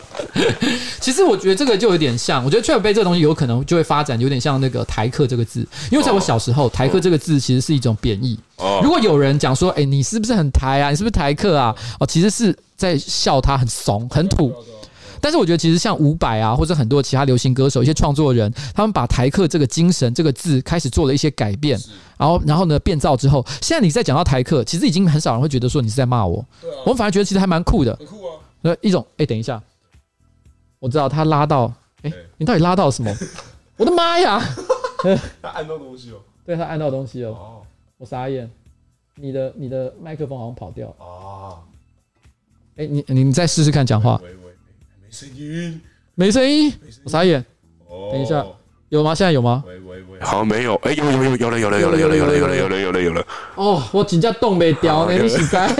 其实我觉得这个就有点像，我觉得 trap 贝这个东西有可能就会发展有点像那个台客这个字，因为在我小时候，台客这个字其实是一种贬义。哦，如果有人讲说，哎，你是不是很台啊？你是不是台客啊？哦，其实是在笑他很怂很土。但是我觉得，其实像伍佰啊，或者很多其他流行歌手、一些创作人，他们把台客这个精神、这个字开始做了一些改变，然后，然后呢，变造之后，现在你再讲到台客，其实已经很少人会觉得说你是在骂我。啊。我们反而觉得其实还蛮酷的。很酷啊。那一种，哎，等一下，我知道他拉到，哎，你到底拉到什么？我的妈呀！他按到东西了。对，他按到东西了。哦。我傻眼。你的你的麦克风好像跑掉。啊。哎，你你再试试看讲话。声音没声音，我傻眼。等一下，有吗？现在有吗？喂喂喂，好像没有。哎，有有有有了有了有了有了有了有了有了有了有了。哦，我请假冻没掉，那你是该。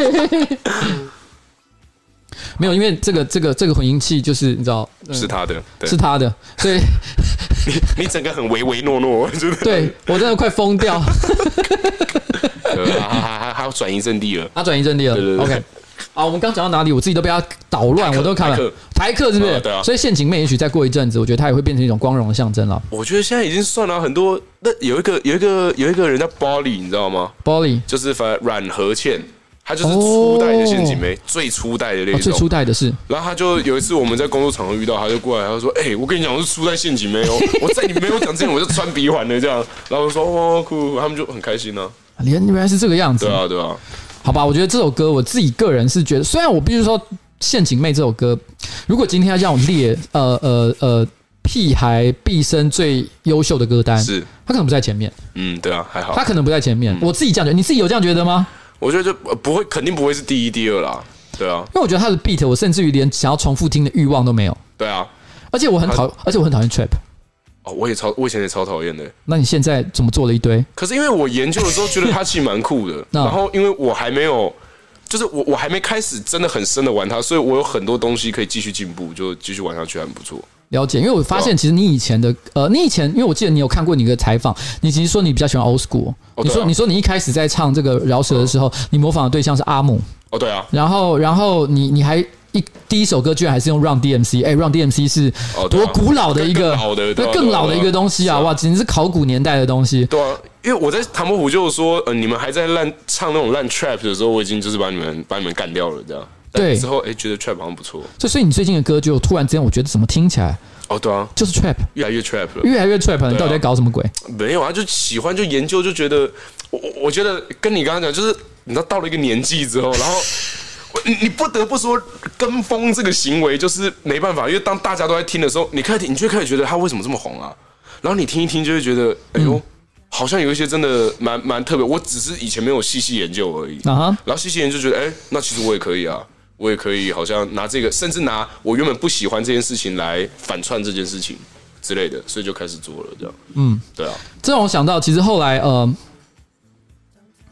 没有，因为这个这个这个混音器就是你知道，是他的，是他的，所以 你你整个很唯唯诺诺，真的。对我真的快疯掉。还还还还要转移阵地了，他转移阵地了。对对对。OK。啊，我们刚讲到哪里？我自己都被他捣乱，我都看了。台客是不是？对啊。所以陷阱妹也许再过一阵子，我觉得她也会变成一种光荣的象征了。我觉得现在已经算了很多。那有一个有一个有一个人叫 Bolly，你知道吗？Bolly 就是反正阮和倩，他就是初代的陷阱妹，最初代的那种。最初代的是。然后他就有一次我们在工作场合遇到，他就过来，他就说：“哎，我跟你讲，我是初代陷阱妹哦，我在你没有讲之前我就穿鼻环的这样。”然后我说：“哦，酷！”他们就很开心呢。原原来是这个样子。对啊，对啊。好吧，我觉得这首歌，我自己个人是觉得，虽然我必须说《陷阱妹》这首歌，如果今天要让我列，呃呃呃，屁孩毕生最优秀的歌单，是，他可能不在前面。嗯，对啊，还好，他可能不在前面。嗯、我自己这样觉得，你自己有这样觉得吗？我觉得就不会，肯定不会是第一、第二啦。对啊，因为我觉得他的 beat，我甚至于连想要重复听的欲望都没有。对啊，而且我很讨，而且我很讨厌 trap。我也超，我以前也超讨厌的。那你现在怎么做了一堆？可是因为我研究的时候觉得它其实蛮酷的，然后因为我还没有，就是我我还没开始真的很深的玩它，所以我有很多东西可以继续进步，就继续玩下去，还不错。了解，因为我发现其实你以前的呃，你以前因为我记得你有看过你的采访，你其实说你比较喜欢 old school，你说你说你一开始在唱这个饶舌的时候，你模仿的对象是阿姆。哦，对啊。然后然后你你还。一第一首歌居然还是用 Run DMC，哎，Run DMC 是多古老的一个，那更老的一个东西啊！哇，简直是考古年代的东西。对啊，因为我在唐伯虎就是说，呃，你们还在烂唱那种烂 Trap 的时候，我已经就是把你们把你们干掉了这样。对，之后哎，觉得 Trap 好像不错。所以，所以你最近的歌就突然之间，我觉得怎么听起来？哦，对啊，就是 Trap，越来越 Trap 了，越来越 Trap 了。你到底在搞什么鬼？没有啊，就喜欢就研究，就觉得我我觉得跟你刚刚讲，就是你知道到了一个年纪之后，然后。你你不得不说，跟风这个行为就是没办法，因为当大家都在听的时候，你开始，你就开始觉得他为什么这么红啊？然后你听一听，就会觉得，哎呦，好像有一些真的蛮蛮特别。我只是以前没有细细研究而已。然后细细研究，觉得，哎，那其实我也可以啊，我也可以，好像拿这个，甚至拿我原本不喜欢这件事情来反串这件事情。之类的，所以就开始做了这样。嗯，对啊。这让我想到，其实后来呃，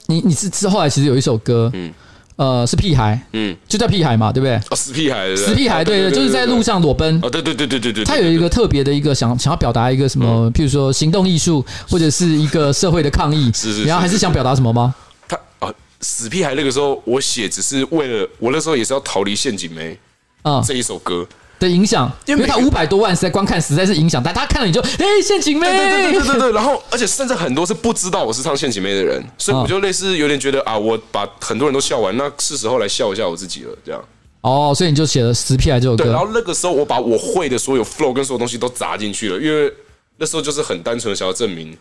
你你是之后来其实有一首歌，嗯。呃，是屁孩，嗯，就叫屁孩嘛，对不对？哦，死屁孩，死屁孩，对对，就是在路上裸奔。哦，对对对对对对。他有一个特别的一个想想要表达一个什么，譬如说行动艺术，或者是一个社会的抗议。是是。然后还是想表达什么吗？他啊，死屁孩那个时候我写只是为了，我那时候也是要逃离陷阱没啊，这一首歌。的影响，因为他五百多万在观看，实在是影响，但他看了你就哎，陷阱妹，对对对对对，然后而且甚至很多是不知道我是唱陷阱妹的人，所以我就类似有点觉得啊，我把很多人都笑完，那是时候来笑一下我自己了，这样。哦，所以你就写了《死屁孩》这首歌。对，然后那个时候我把我会的所有 flow 跟所有东西都砸进去了，因为那时候就是很单纯的想要证明。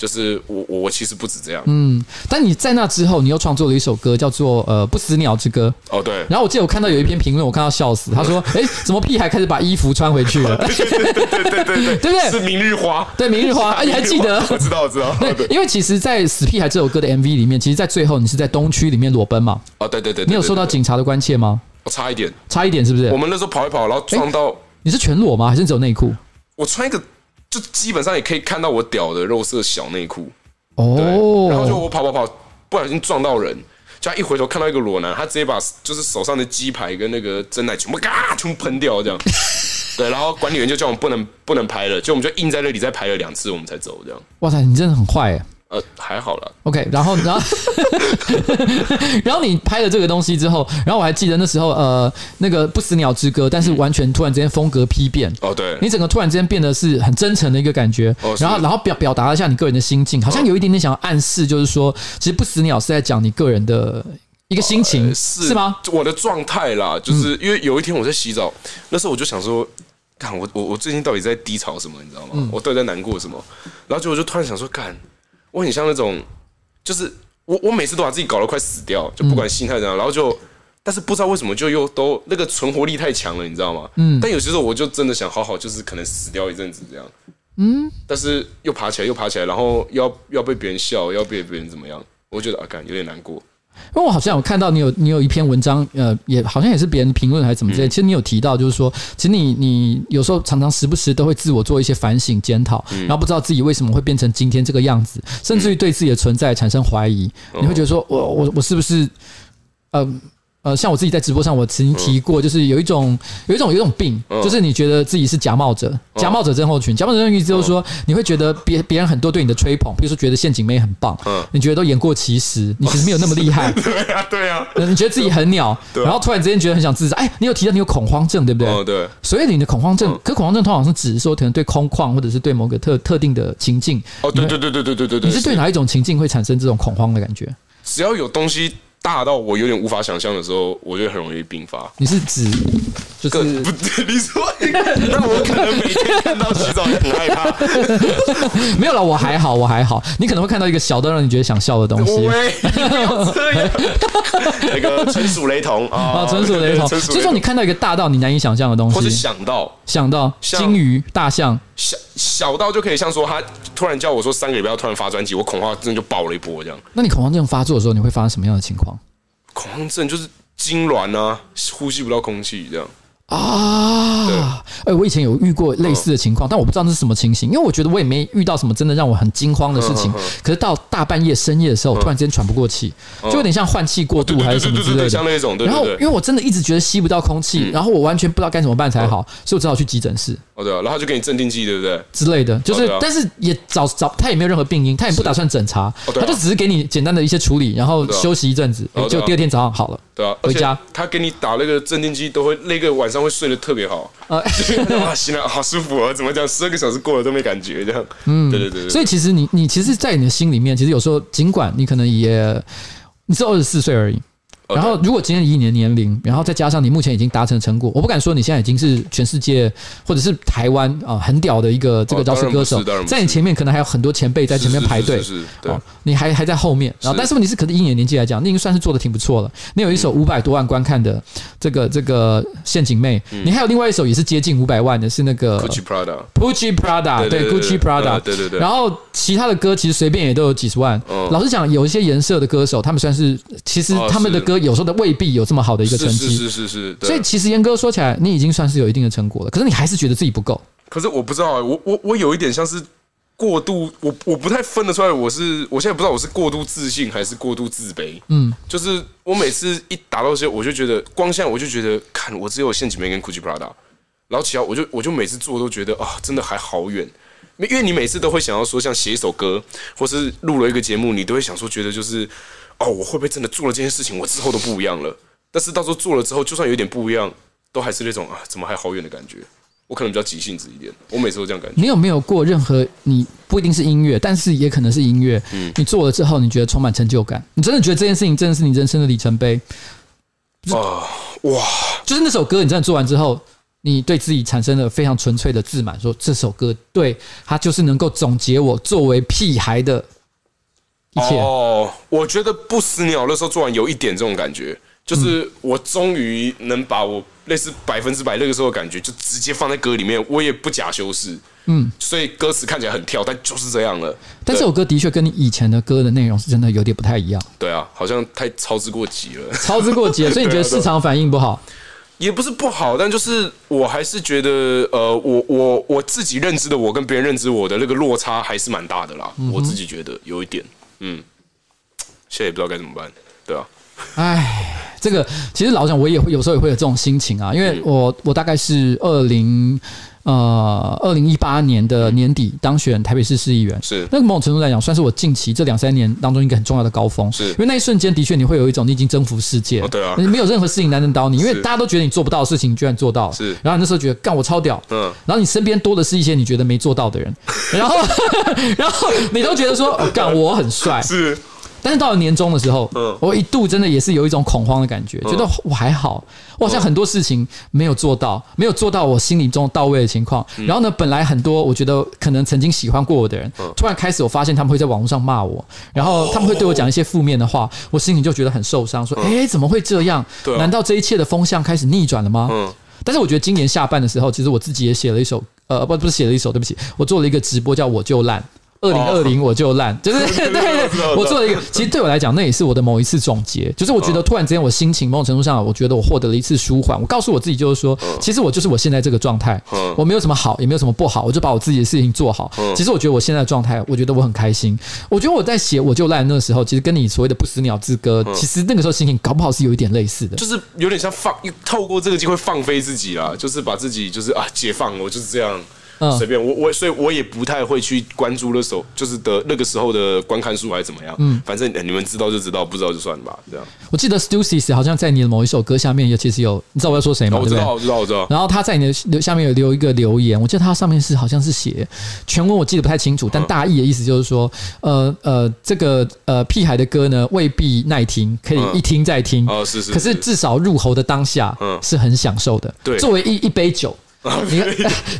就是我我我其实不止这样，嗯，但你在那之后，你又创作了一首歌，叫做呃不死鸟之歌。哦，对。然后我记得我看到有一篇评论，我看到笑死，他说：“ 哎，怎么屁孩开始把衣服穿回去了？”对对对对对对对，对不对？是明日花，对 明日花，哎，你还记得？我知道，我知道。对，因为其实，在《死屁孩》这首歌的 MV 里面，其实，在最后你是在东区里面裸奔嘛？哦，对对对。你有受到警察的关切吗？我差一点，差一点，是不是？我们那时候跑一跑，然后撞到。你是全裸吗？还是只有内裤？我穿一个，就基本上也可以看到我屌的肉色小内裤。哦，然后就我跑跑跑，不小心撞到人，就一回头看到一个裸男，他直接把就是手上的鸡排跟那个真奶全部嘎全部喷掉这样，对，然后管理员就叫我们不能不能拍了，就我们就硬在那里再拍了两次，我们才走这样。哇塞，你真的很坏哎。呃，还好了。OK，然后，然后，然后你拍了这个东西之后，然后我还记得那时候，呃，那个不死鸟之歌，但是完全突然之间风格丕变。哦，对，你整个突然之间变得是很真诚的一个感觉。哦，然后，然后表表达了一下你个人的心境，好像有一点点想要暗示，就是说，其实不死鸟是在讲你个人的一个心情，是是吗？我的状态啦，就是因为有一天我在洗澡，那时候我就想说，看我我我最近到底在低潮什么，你知道吗？我到底在难过什么？然后结果就突然想说，干。我很像那种，就是我我每次都把自己搞得快死掉，就不管心态怎样，然后就，但是不知道为什么就又都那个存活力太强了，你知道吗？嗯。但有些时候我就真的想好好，就是可能死掉一阵子这样。嗯。但是又爬起来，又爬起来，然后要要被别人笑，要被别人怎么样？我觉得啊，干有点难过。因为我好像有看到你有你有一篇文章，呃，也好像也是别人评论还是怎么之类。其实你有提到，就是说，其实你你有时候常常时不时都会自我做一些反省检讨，然后不知道自己为什么会变成今天这个样子，甚至于对自己的存在产生怀疑。你会觉得说，我我我是不是，呃。呃，像我自己在直播上，我曾经提过，就是有一种有一种有一种病，就是你觉得自己是假冒者，假冒者症候群。假冒者症候群就是说，你会觉得别别人很多对你的吹捧，比如说觉得陷阱妹很棒，你觉得都言过其实，你其实没有那么厉害。对啊，对啊。你觉得自己很鸟，然后突然之间觉得很想自杀。哎，你有提到你有恐慌症，对不对？哦，对。所以你的恐慌症，可恐慌症通常是指说，可能对空旷或者是对某个特特定的情境。哦，对对对对对对对对。你是对哪一种情境会产生这种恐慌的感觉？只要有东西。大到我有点无法想象的时候，我就很容易病发。你是指就是不对？你说，那我可能每天看到洗澡也很害怕。没有了，我还好，我还好。你可能会看到一个小到让你觉得想笑的东西。那个纯属雷同啊，纯属雷同。所以说，你看到一个大到你难以想象的东西，或者想到想到鲸鱼、大象，小小到就可以像说他突然叫我说三个礼拜要突然发专辑，我恐慌症就爆了一波这样。那你恐慌症发作的时候，你会发生什么样的情况？恐慌症就是痉挛啊，呼吸不到空气这样。啊，哎，我以前有遇过类似的情况，但我不知道那是什么情形，因为我觉得我也没遇到什么真的让我很惊慌的事情。可是到大半夜深夜的时候，突然之间喘不过气，就有点像换气过度还是什么之类的，像那种。然后，因为我真的一直觉得吸不到空气，然后我完全不知道该怎么办才好，所以我只好去急诊室。哦，对啊，然后就给你镇定剂，对不对？之类的，就是，但是也找找他也没有任何病因，他也不打算诊查，他就只是给你简单的一些处理，然后休息一阵子，就第二天早上好了。对啊，回家他给你打那个镇定剂，都会那个晚上会睡得特别好。啊，醒了好舒服啊！怎么讲？十二个小时过了都没感觉，这样。嗯，对对对。所以其实你你其实，在你的心里面，其实有时候，尽管你可能也，你是二十四岁而已。然后，如果今天以你的年龄，然后再加上你目前已经达成的成果，我不敢说你现在已经是全世界或者是台湾啊很屌的一个这个饶舌歌手，在你前面可能还有很多前辈在前面排队，是，对，你还还在后面。然后，但是问题是，可能以你的年纪来讲，你已经算是做的挺不错了。你有一首五百多万观看的这个这个陷阱妹，你还有另外一首也是接近五百万的，是那个 Gucci Prada，Gucci Prada，对 Gucci Prada，对对对。然后其他的歌其实随便也都有几十万。老实讲，有一些颜色的歌手，他们算是其实他们的歌有时候的未必有。这么好的一个成绩，是是是是，所以其实严格说起来，你已经算是有一定的成果了。可是你还是觉得自己不够。可是我不知道、欸，我我我有一点像是过度，我我不太分得出来，我是我现在不知道我是过度自信还是过度自卑。嗯，就是我每次一达到这些，我就觉得光线我就觉得，看我只有陷阱妹跟 Gucci Prada，然后其他我就我就每次做都觉得啊，真的还好远。因为你每次都会想要说，像写一首歌，或是录了一个节目，你都会想说，觉得就是哦，我会不会真的做了这件事情，我之后都不一样了？但是到时候做了之后，就算有点不一样，都还是那种啊，怎么还好远的感觉？我可能比较急性子一点，我每次都这样感觉。你有没有过任何你不一定是音乐，但是也可能是音乐，嗯，你做了之后，你觉得充满成就感？你真的觉得这件事情真的是你人生的里程碑？啊，哇！就是那首歌，你真的做完之后。你对自己产生了非常纯粹的自满，说这首歌对它就是能够总结我作为屁孩的一切。哦，我觉得不死鸟那时候做完有一点这种感觉，就是我终于能把我类似百分之百那个时候的感觉，就直接放在歌里面，我也不假修饰。嗯，所以歌词看起来很跳，但就是这样了。但这首歌的确跟你以前的歌的内容是真的有点不太一样。对啊，好像太操之过急了，操之过急了，所以你觉得市场反应不好？也不是不好，但就是我还是觉得，呃，我我我自己认知的我跟别人认知我的那个落差还是蛮大的啦。嗯、我自己觉得有一点，嗯，现在也不知道该怎么办，对啊。哎，这个其实老实讲，我也会有时候也会有这种心情啊，因为我我大概是二零。呃，二零一八年的年底当选台北市市议员，是。那个某种程度来讲，算是我近期这两三年当中一个很重要的高峰。是，因为那一瞬间的确你会有一种你已经征服世界，对啊，你没有任何事情难得倒你，因为大家都觉得你做不到的事情，你居然做到。了。是，然后你那时候觉得干我超屌，嗯，然后你身边多的是一些你觉得没做到的人，然后 然后你都觉得说干我很帅，是。但是到了年终的时候，嗯，我一度真的也是有一种恐慌的感觉，觉得我还好，我好像很多事情没有做到，没有做到我心里中到位的情况。然后呢，本来很多我觉得可能曾经喜欢过我的人，突然开始我发现他们会在网络上骂我，然后他们会对我讲一些负面的话，我心里就觉得很受伤，说：“哎，怎么会这样？难道这一切的风向开始逆转了吗？”嗯。但是我觉得今年下半的时候，其实我自己也写了一首，呃，不，不是写了一首，对不起，我做了一个直播，叫我就烂。二零二零我就烂，就是 对对，我做了一个，其实对我来讲，那也是我的某一次总结。就是我觉得突然之间，我心情某种程度上，我觉得我获得了一次舒缓。我告诉我自己，就是说，其实我就是我现在这个状态，我没有什么好，也没有什么不好，我就把我自己的事情做好。其实我觉得我现在的状态，我觉得我很开心。我觉得我在写我就烂那个时候，其实跟你所谓的不死鸟之歌，其实那个时候心情搞不好是有一点类似的，就是有点像放，透过这个机会放飞自己啊，就是把自己就是啊解放，我就是这样。嗯，随便我我，所以我也不太会去关注那首，就是的那个时候的观看数还是怎么样。嗯，反正你们知道就知道，不知道就算了吧。这样。我记得 Stussy 好像在你的某一首歌下面，也其实有，你知道我要说谁吗？我知道，我知道，我知道。然后他在你的下面有留一个留言，我记得他上面是好像是写全文，我记得不太清楚，但大意的意思就是说，呃呃，这个呃屁孩的歌呢未必耐听，可以一听再听。哦，是是。可是至少入喉的当下，嗯，是很享受的。对，作为一一杯酒。你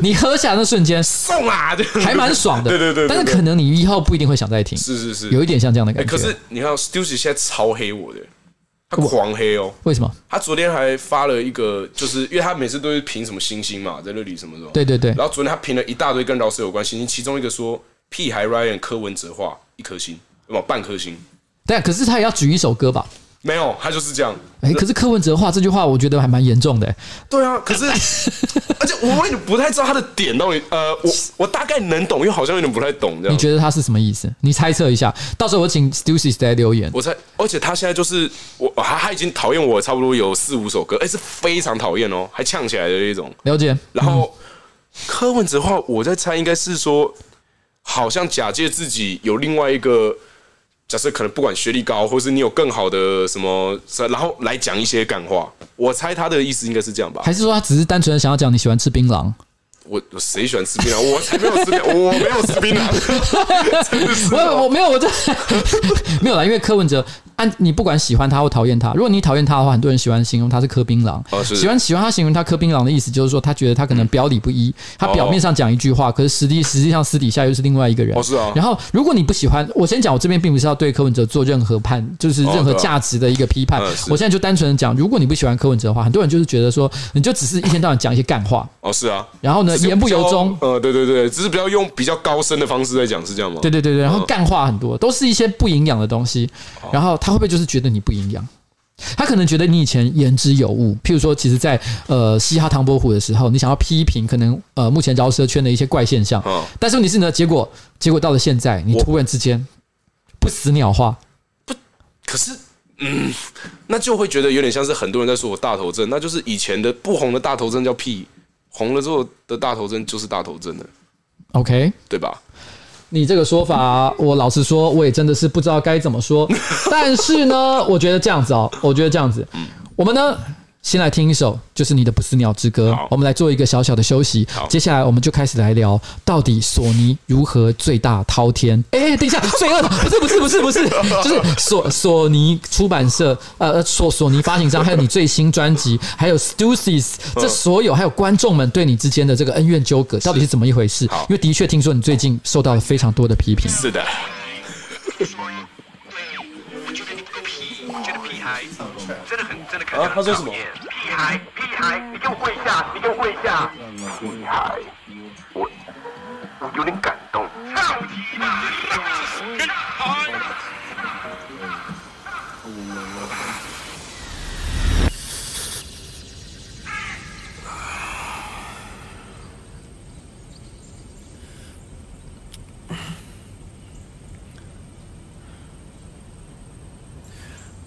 你喝下那瞬间送啊，还蛮爽的。对对对，但是可能你以后不一定会想再听。是是是，有一点像这样的感觉。可是你看，Stussy 现在超黑我的，他狂黑哦。为什么？他昨天还发了一个，就是因为他每次都是评什么星星嘛，在那里什么什么。对对对。然后昨天他评了一大堆跟饶舌有关星星，其中一个说屁孩 Ryan 柯文哲话一颗星，有没有半颗星？对，可是他也要举一首歌吧？没有，他就是这样。哎，可是柯文哲话这句话，我觉得还蛮严重的。对啊，可是 而且我也不太知道他的点到底。呃，我我大概能懂，又好像有点不太懂。这样，你觉得他是什么意思？你猜测一下，到时候我请 Stussy 来留言。我猜，而且他现在就是我，他他已经讨厌我差不多有四五首歌，哎，是非常讨厌哦，还呛起来的那种。了解。然后柯文哲话，我在猜，应该是说，好像假借自己有另外一个。假设可能不管学历高，或是你有更好的什么，然后来讲一些干话，我猜他的意思应该是这样吧？还是说他只是单纯的想要讲你喜欢吃槟榔？我谁喜欢吃槟榔？我才没有吃槟榔，我没有吃槟榔。我我没有，我这 没有啦，因为柯文哲。按你不管喜欢他或讨厌他，如果你讨厌他的话，很多人喜欢形容他是柯槟榔。哦，喜欢喜欢他形容他柯槟榔的意思，就是说他觉得他可能表里不一，他表面上讲一句话，可是实际实际上私底下又是另外一个人。哦，是啊。然后如果你不喜欢，我先讲，我这边并不是要对柯文哲做任何判，就是任何价值的一个批判。我现在就单纯的讲，如果你不喜欢柯文哲的话，很多人就是觉得说，你就只是一天到晚讲一些干话。哦，是啊。然后呢，言不由衷。呃，对对对，只是不要用比较高深的方式在讲，是这样吗？对对对对，然后干话很多，都是一些不营养的东西。然后他会不会就是觉得你不？不营养，他可能觉得你以前言之有物，譬如说，其实在，在呃嘻哈唐伯虎的时候，你想要批评可能呃目前饶舌圈的一些怪现象，嗯，但是问题是呢，结果结果到了现在，你突然之间不死鸟化，不，可是嗯，那就会觉得有点像是很多人在说我大头症，那就是以前的不红的大头症叫屁，红了之后的大头针就是大头针了，OK，对吧？你这个说法，我老实说，我也真的是不知道该怎么说。但是呢，我觉得这样子哦，我觉得这样子，我们呢。先来听一首，就是你的《不死鸟之歌》。我们来做一个小小的休息。接下来我们就开始来聊，到底索尼如何最大滔天？哎，等一下，罪恶不是不是不是不是，就是索索尼出版社，呃，索索尼发行商，还有你最新专辑，还有 Stussy，这所有还有观众们对你之间的这个恩怨纠葛，到底是怎么一回事？因为的确听说你最近受到了非常多的批评。是的。啊！他说什么？屁孩，屁孩，你给我跪下！你给我跪下！屁孩，我我有点感动。操你妈！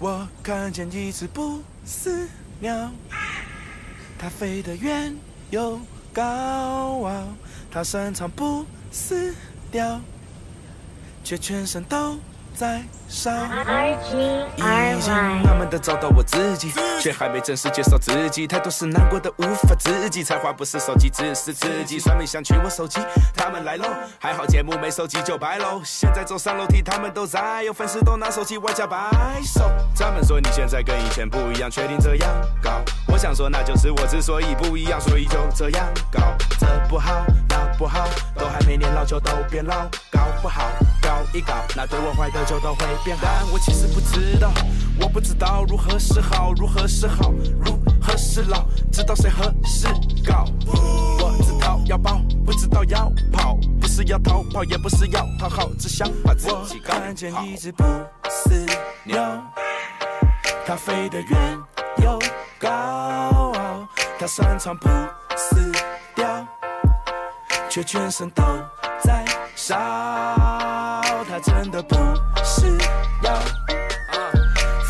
我看见一只不死鸟，它飞得远又高傲，它擅长不死掉，却全身都在烧，已经慢慢的找到我自己，却还没正式介绍自己。太多事难过的无法自己，才华不是手机，只是自己。算命想取我手机，他们来喽，还好节目没手机就白喽。现在走上楼梯，他们都在，有粉丝都拿手机外加摆手。他们说你现在跟以前不一样，确定这样搞？我想说那就是我之所以不一样，所以就这样搞。这不好，那不好，都还没年老就都变老，搞不好搞一搞，那对我坏的。就都会变好，但我其实不知道，我不知道如何是好，如何是好，如何是老，知道谁何时搞。我知道要抱，不知道要跑，不是要逃跑，也不是要讨好，只想把自己搞好。我看见一只不死鸟，它飞得远又高傲，它擅长不死掉，却全身都在烧，真的不。是要，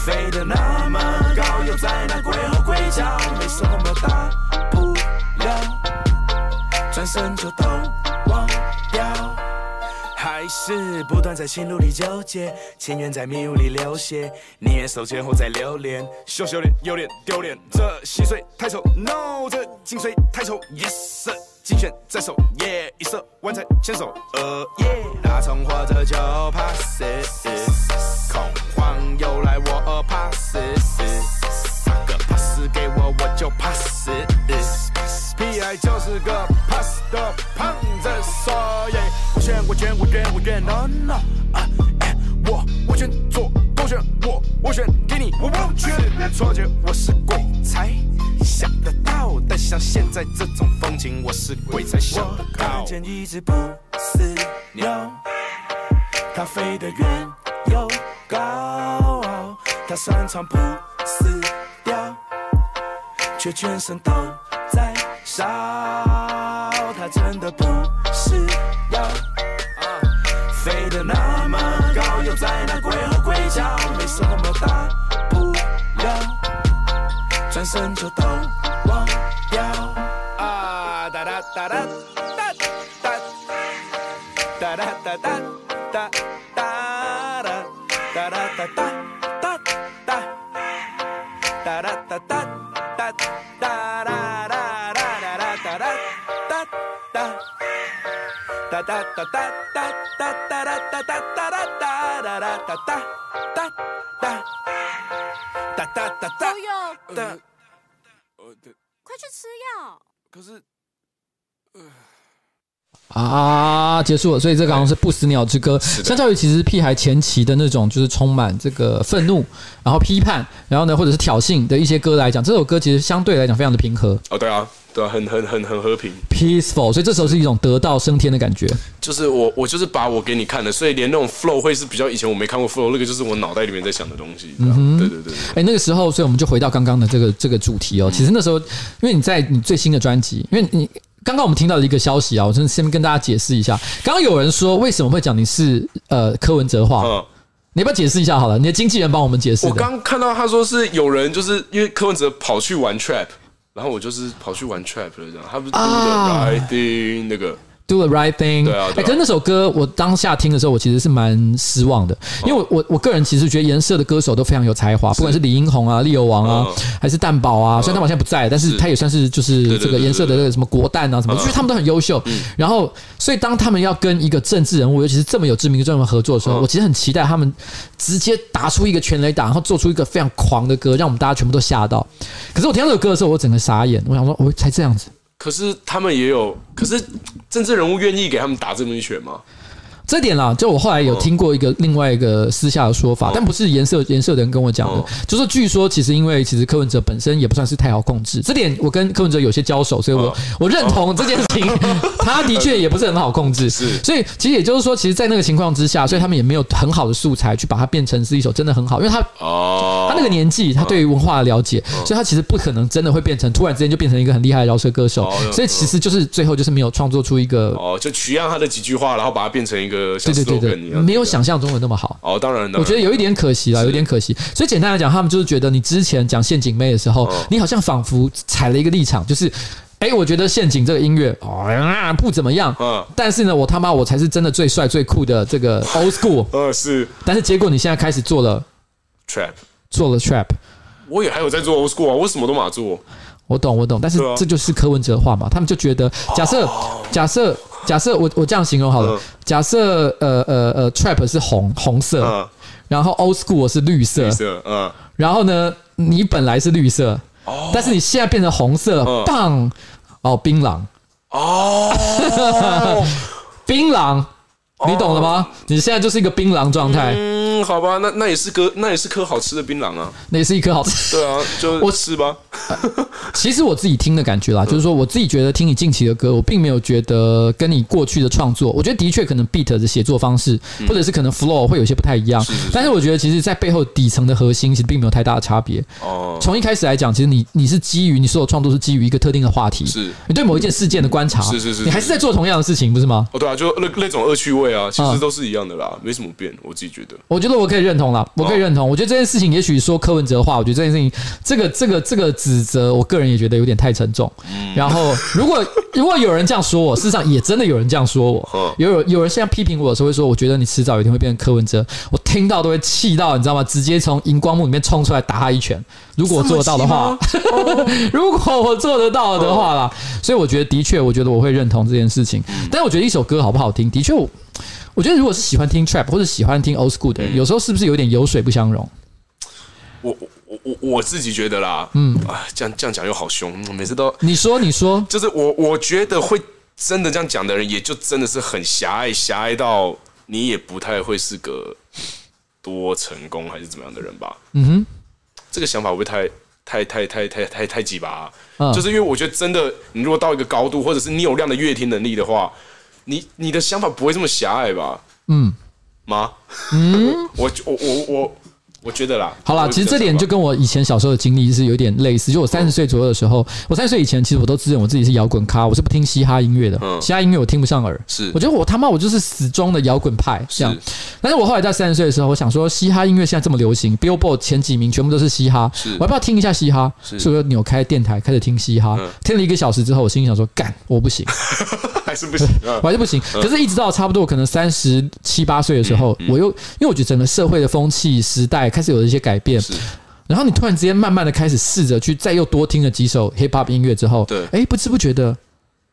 飞得那么高，又在那鬼吼鬼叫，没什么大不了，转身就都忘掉，还是不断在心路里纠结，情愿在迷雾里流血，宁愿手贱后再留恋，羞羞脸有点丢脸，这细碎太丑，no，这精髓太丑，yes。竞选在手，耶！一色万彩牵手，呃耶！大葱或者就 pass，恐慌又来我 pass，发个 pass 给我我就 pass，屁孩就是个 pass 的胖子，所以我选我选我选我选 no no，啊哎我我选左我选我我选给你我我选错觉我是鬼才想得到，但像现在这种风景，我是鬼才想得到。我看见一只不死鸟，它飞得远又高，它擅长不死掉，却全身都在烧。它真的不是 your throat 结束了。所以这个好像是不死鸟之歌。相较于其实屁孩前期的那种，就是充满这个愤怒，然后批判，然后呢，或者是挑衅的一些歌来讲，这首歌其实相对来讲非常的平和。哦，对啊，对啊，很很很很和平，peaceful。所以这时候是一种得道升天的感觉。就是我我就是把我给你看的，所以连那种 flow 会是比较以前我没看过 flow，那个就是我脑袋里面在想的东西。嗯，对对对，对。哎，那个时候，所以我们就回到刚刚的这个这个主题哦。其实那时候，因为你在你最新的专辑，因为你。刚刚我们听到的一个消息啊，我先先跟大家解释一下。刚刚有人说，为什么会讲你是呃柯文哲化？嗯，你要不要解释一下好了？你的经纪人帮我们解释。我刚看到他说是有人就是因为柯文哲跑去玩 trap，然后我就是跑去玩 trap 了这样。他不是对不对？I think 那个。Do the right thing。对啊，哎，可是那首歌我当下听的时候，我其实是蛮失望的，因为我我我个人其实觉得颜色的歌手都非常有才华，不管是李英宏啊、力友王啊，还是蛋宝啊，虽然蛋堡现在不在，但是他也算是就是这个颜色的那个什么国蛋啊什么，我觉得他们都很优秀。然后，所以当他们要跟一个政治人物，尤其是这么有知名度、这么合作的时候，我其实很期待他们直接打出一个全垒打，然后做出一个非常狂的歌，让我们大家全部都吓到。可是我听到这首歌的时候，我整个傻眼，我想说，我才这样子。可是他们也有，可是政治人物愿意给他们打这么一拳吗？这点啦，就我后来有听过一个另外一个私下的说法，但不是颜色颜色的人跟我讲的，就是据说其实因为其实柯文哲本身也不算是太好控制，这点我跟柯文哲有些交手，所以我我认同这件事情，他的确也不是很好控制，是，所以其实也就是说，其实，在那个情况之下，所以他们也没有很好的素材去把它变成是一首真的很好，因为他哦，他那个年纪，他对于文化的了解，所以他其实不可能真的会变成突然之间就变成一个很厉害的饶舌歌手，所以其实就是最后就是没有创作出一个哦，就取样他的几句话，然后把它变成一个。对对对对，没有想象中的那么好。哦，当然，我觉得有一点可惜了，有点可惜。所以简单来讲，他们就是觉得你之前讲陷阱妹的时候，你好像仿佛踩了一个立场，就是，哎，我觉得陷阱这个音乐啊不怎么样。嗯。但是呢，我他妈我才是真的最帅最酷的这个 old school。呃，是。但是结果你现在开始做了 trap，做了 trap。我也还有在做 old school 啊，我什么都马做。我懂，我懂。但是这就是柯文哲话嘛？他们就觉得，假设，假设。假设我我这样形容好了，假设呃呃呃，trap 是红红色，然后 old school 是绿色，绿色，嗯，然后呢，你本来是绿色，哦，但是你现在变成红色，棒，哦，槟榔，哦，槟榔，你懂了吗？你现在就是一个槟榔状态。嗯，好吧，那那也是颗那也是颗好吃的槟榔啊，那也是一颗好吃。对啊，就我吃吧。其实我自己听的感觉啦，就是说我自己觉得听你近期的歌，我并没有觉得跟你过去的创作，我觉得的确可能 beat 的写作方式，或者是可能 flow 会有些不太一样。但是我觉得其实，在背后底层的核心，其实并没有太大的差别。哦。从一开始来讲，其实你你是基于你所有创作是基于一个特定的话题，是你对某一件事件的观察，是是是，你还是在做同样的事情，不是吗？哦，对啊，就那那种恶趣味啊，其实都是一样的啦，没什么变，我自己觉得。我觉得我可以认同了，我可以认同。我觉得这件事情，也许说柯文哲的话，我觉得这件事情，这个这个这个指责，我个人也觉得有点太沉重。然后，如果 如果有人这样说我，事实上也真的有人这样说我。有有有人现在批评我的时候会说，我觉得你迟早有一天会变成柯文哲。我听到都会气到，你知道吗？直接从荧光幕里面冲出来打他一拳。如果我做得到的话，如果我做得到的话啦。所以我觉得的确，我觉得我会认同这件事情。但是我觉得一首歌好不好听，的确我。我觉得，如果是喜欢听 trap 或者喜欢听 old school 的人，有时候是不是有点油水不相容？我我我我自己觉得啦，嗯啊，这样这样讲又好凶，每次都你说你说，就是我我觉得会真的这样讲的人，也就真的是很狭隘，狭隘到你也不太会是个多成功还是怎么样的人吧？嗯哼，这个想法会不会太太太太太太太鸡巴？就是因为我觉得真的，你如果到一个高度，或者是你有量的乐听能力的话。你你的想法不会这么狭隘吧？嗯，妈？嗯，我我我我。我觉得啦，好啦，其实这点就跟我以前小时候的经历是有点类似。就我三十岁左右的时候，我三十岁以前，其实我都自认我自己是摇滚咖，我是不听嘻哈音乐的。嘻哈音乐我听不上耳。是，我觉得我他妈我就是死忠的摇滚派这样。但是我后来在三十岁的时候，我想说，嘻哈音乐现在这么流行，Billboard 前几名全部都是嘻哈，我要不要听一下嘻哈？所以我就扭开电台开始听嘻哈，听了一个小时之后，我心里想说，干，我不行，还是不行，我还是不行。可是，一直到差不多可能三十七八岁的时候，我又因为我觉得整个社会的风气时代开始有了一些改变。是，然后你突然之间慢慢的开始试着去再又多听了几首 hip hop 音乐之后，对，哎，不知不觉的，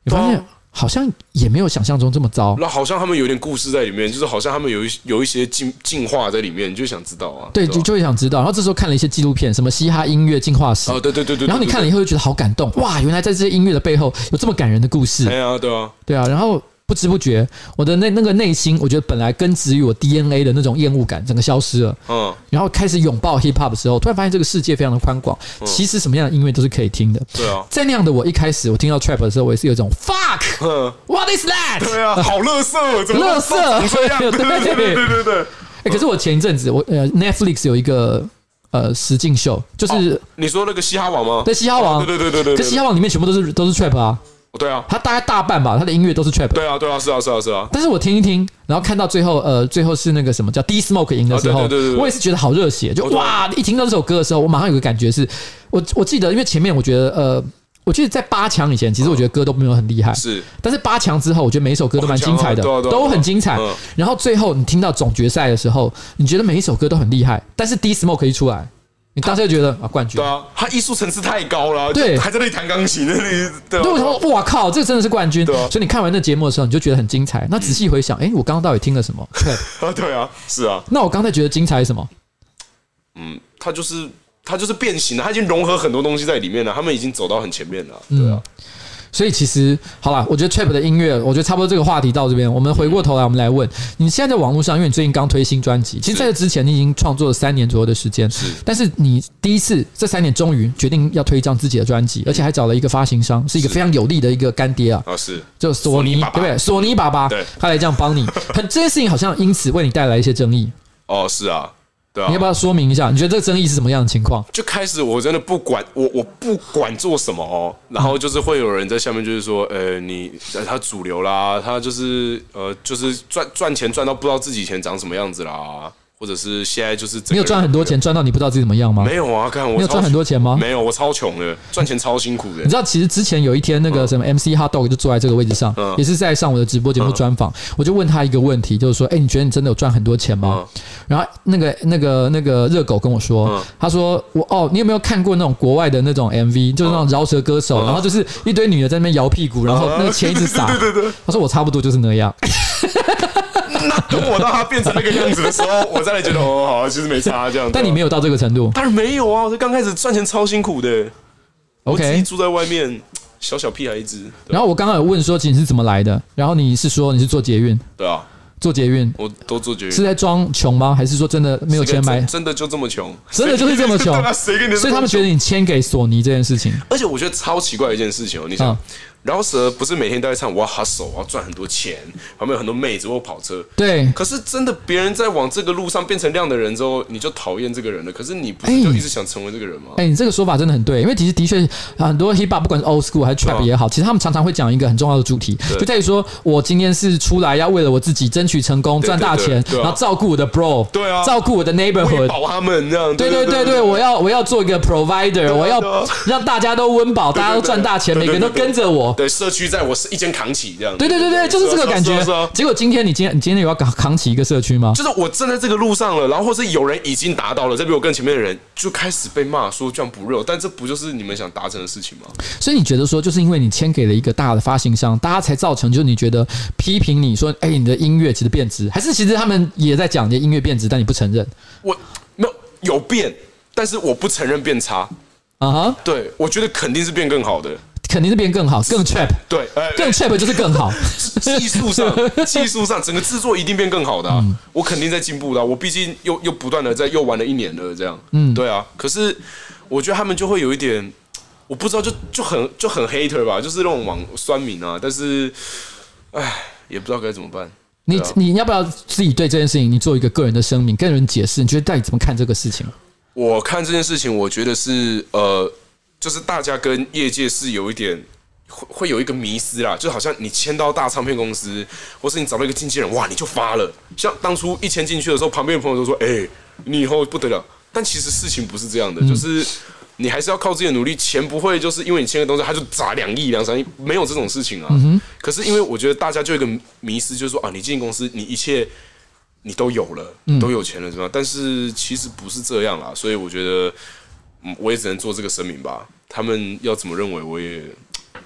你发现好像也没有想象中这么糟。那好像他们有点故事在里面，就是好像他们有一有一些进进化在里面，你就想知道啊。对，就就会想知道。然后这时候看了一些纪录片，什么嘻哈音乐进化史。哦，对对对对。然后你看了以后就觉得好感动，哇，原来在这些音乐的背后有这么感人的故事。对啊，对啊，对啊。然后。不知不觉，我的那那个内心，我觉得本来根植于我 DNA 的那种厌恶感，整个消失了。嗯，然后开始拥抱 hip hop 的时候，突然发现这个世界非常的宽广，其实什么样的音乐都是可以听的。对啊，在那样的我一开始我听到 trap 的时候，我也是有一种 fuck，what is that？对啊，好垃圾，怎么垃圾？对对对对对。哎，可是我前一阵子我呃 Netflix 有一个。呃，实境秀就是、哦、你说那个嘻哈王吗？对，嘻哈王，对对对对对，可嘻哈王里面全部都是都是 trap 啊，对啊，他大概大半吧，他的音乐都是 trap，对啊对啊，是啊是啊是啊。但是我听一听，然后看到最后，呃，最后是那个什么叫 D Smoke 赢的时候，我也是觉得好热血，就哇，一听到这首歌的时候，我马上有个感觉是，我我记得，因为前面我觉得呃。我记得在八强以前，其实我觉得歌都没有很厉害。是，但是八强之后，我觉得每一首歌都蛮精彩的，都很精彩。然后最后你听到总决赛的时候，你觉得每一首歌都很厉害。但是 D Smoke 一出来，你当时就觉得啊，冠军。对啊，他艺术层次太高了。对，还在那里弹钢琴，那里。对，我说哇靠，这真的是冠军。对，所以你看完那节目的时候，你就觉得很精彩。那仔细回想，哎，我刚刚到底听了什么？对啊，对啊，是啊。那我刚才觉得精彩是什么？嗯，他就是。他就是变形了，他已经融合很多东西在里面了。他们已经走到很前面了，对啊。嗯、所以其实好了，我觉得 trap 的音乐，我觉得差不多这个话题到这边。我们回过头来，我们来问你现在在网络上，因为你最近刚推新专辑，其实在这之前你已经创作了三年左右的时间，是。但是你第一次这三年终于决定要推一张自己的专辑，而且还找了一个发行商，是一个非常有力的一个干爹啊。啊，是。就索尼，对不对？索尼爸爸，对，他来这样帮你，很这件事情好像因此为你带来一些争议。哦，是啊。对啊，你要不要说明一下？你觉得这个争议是什么样的情况？就开始我真的不管我，我不管做什么哦，然后就是会有人在下面就是说，呃，你他主流啦，他就是呃，就是赚赚钱赚到不知道自己以前长什么样子啦。或者是现在就是你有赚很多钱，赚到你不知道自己怎么样吗？没有啊，看我你有赚很多钱吗？没有，我超穷的，赚钱超辛苦的。你知道，其实之前有一天，那个什么 MC HotDog 就坐在这个位置上，也是在上我的直播节目专访。我就问他一个问题，就是说，哎，你觉得你真的有赚很多钱吗？然后那个那个那个热狗跟我说，他说我哦，你有没有看过那种国外的那种 MV，就是那种饶舌歌手，然后就是一堆女的在那边摇屁股，然后那个钱一直撒。对对对，他说我差不多就是那样。那等我到他变成那个样子的时候，我再来觉得哦，好，其实没差这样。但你没有到这个程度，当然没有啊！我是刚开始赚钱超辛苦的，OK，我自己住在外面，小小屁孩子。然后我刚刚有问说，其是怎么来的？然后你是说你是做捷运？对啊，做捷运，我都做捷运。是在装穷吗？还是说真的没有钱买？真的就这么穷？真的就是这么穷？所以他们觉得你签给索尼这件事情，而且我觉得超奇怪的一件事情哦，你想。饶舌不是每天都在唱我要 hustle，我要赚很多钱，旁边有很多妹子或跑车。对。可是真的，别人在往这个路上变成亮的人之后，你就讨厌这个人了。可是你不是就一直想成为这个人吗？哎、欸欸，你这个说法真的很对，因为其实的确很多 hip hop 不管是 old school 还是 trap 也好，其实他们常常会讲一个很重要的主题，就在于说我今天是出来要为了我自己争取成功、赚大钱，然后照顾我的 bro，对啊，照顾我的 neighborhood，保他们这样。对对对对，我要我要做一个 provider，我要让大家都温饱，大家都赚大钱，每个人都跟着我。对，社区在我。是一肩扛起这样，对对对对，就是这个感觉。结果今天你今天你今天有要扛扛起一个社区吗？就是我站在这个路上了，然后或是有人已经达到了，再比我更前面的人就开始被骂说这样不热，但这不就是你们想达成的事情吗？所以你觉得说，就是因为你签给了一个大的发行商，大家才造成，就是你觉得批评你说，哎，你的音乐其实变质，还是其实他们也在讲你的音乐变质，但你不承认？我没有有变，但是我不承认变差。啊哈，对，我觉得肯定是变更好的。肯定是变更好，更 trap，对，更 trap 就是更好。技术上，技术上，整个制作一定变更好的，啊。我肯定在进步的，我毕竟又又不断的在又玩了一年了，这样。嗯，对啊。可是我觉得他们就会有一点，我不知道，就就很就很 hater 吧，就是那种网酸民啊。但是，唉，也不知道该怎么办。你你要不要自己对这件事情，你做一个个人的声明，跟人解释？你觉得到底怎么看这个事情？我看这件事情，我觉得是呃。就是大家跟业界是有一点会会有一个迷失啦，就好像你签到大唱片公司，或是你找到一个经纪人，哇，你就发了。像当初一签进去的时候，旁边的朋友都说：“哎，你以后不得了。”但其实事情不是这样的，就是你还是要靠自己的努力，钱不会就是因为你签个东西，他就砸两亿、两三亿，没有这种事情啊。可是因为我觉得大家就有一个迷失，就是说啊，你进公司，你一切你都有了，都有钱了，是吧？但是其实不是这样啦，所以我觉得。嗯，我也只能做这个声明吧。他们要怎么认为，我也，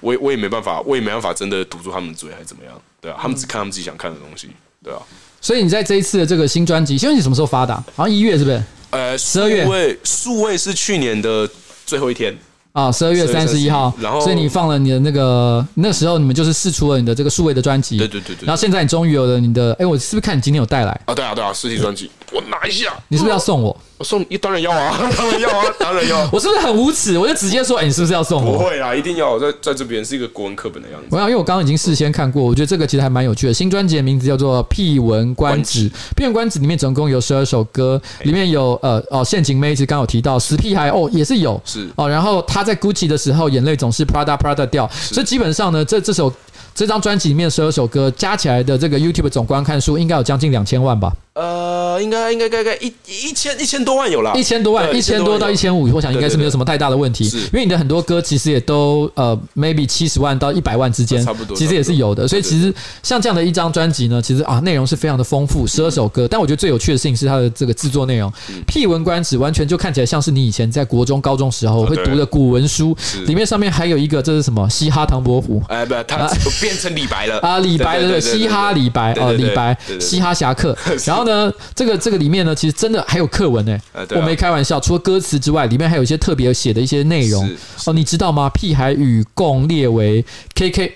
我也，我也没办法，我也没办法真的堵住他们的嘴，还是怎么样？对啊，他们只看他们自己想看的东西，对啊。所以你在这一次的这个新专辑，请问你什么时候发的？好像一月是不是？呃，十二月。数位数位是去年的最后一天啊，十二月三十一号，然后所以你放了你的那个那时候你们就是试出了你的这个数位的专辑，对对对对，然后现在你终于有了你的，哎，我是不是看你今天有带来啊？对啊对啊，实体专辑，我拿一下，你是不是要送我？我送一，当然要啊，当然要啊，当然要。我是不是很无耻？我就直接说，哎，你是不是要送我？不会啦，一定要在在这边是一个国文课本的样子。我想，因为我刚刚已经事先看过，我觉得这个其实还蛮有趣的。新专辑的名字叫做《屁文观止》，屁文观止里面总共有十二首歌，里面有呃哦陷阱妹子刚刚有提到死屁孩哦也是有是哦，然后他在 Gucci 的时候眼泪总是 Prada Prada 掉，所以基本上呢，这这首这张专辑里面十二首歌加起来的这个 YouTube 总观看数应该有将近两千万吧。呃，应该应该该该一一千一千多万有了，一千多万，一千多到一千五，我想应该是没有什么太大的问题。因为你的很多歌其实也都呃，maybe 七十万到一百万之间，差不多，其实也是有的。所以其实像这样的一张专辑呢，其实啊，内容是非常的丰富，十二首歌。但我觉得最有趣的事情是它的这个制作内容，屁文观止，完全就看起来像是你以前在国中、高中时候会读的古文书。里面上面还有一个，这是什么？嘻哈唐伯虎？哎，不，他变成李白了啊！李白的嘻哈李白哦，李白嘻哈侠客。然 后呢，这个。这个里面呢，其实真的还有课文呢，我没开玩笑。除了歌词之外，里面还有一些特别写的一些内容哦，你知道吗？屁孩与共列为 KK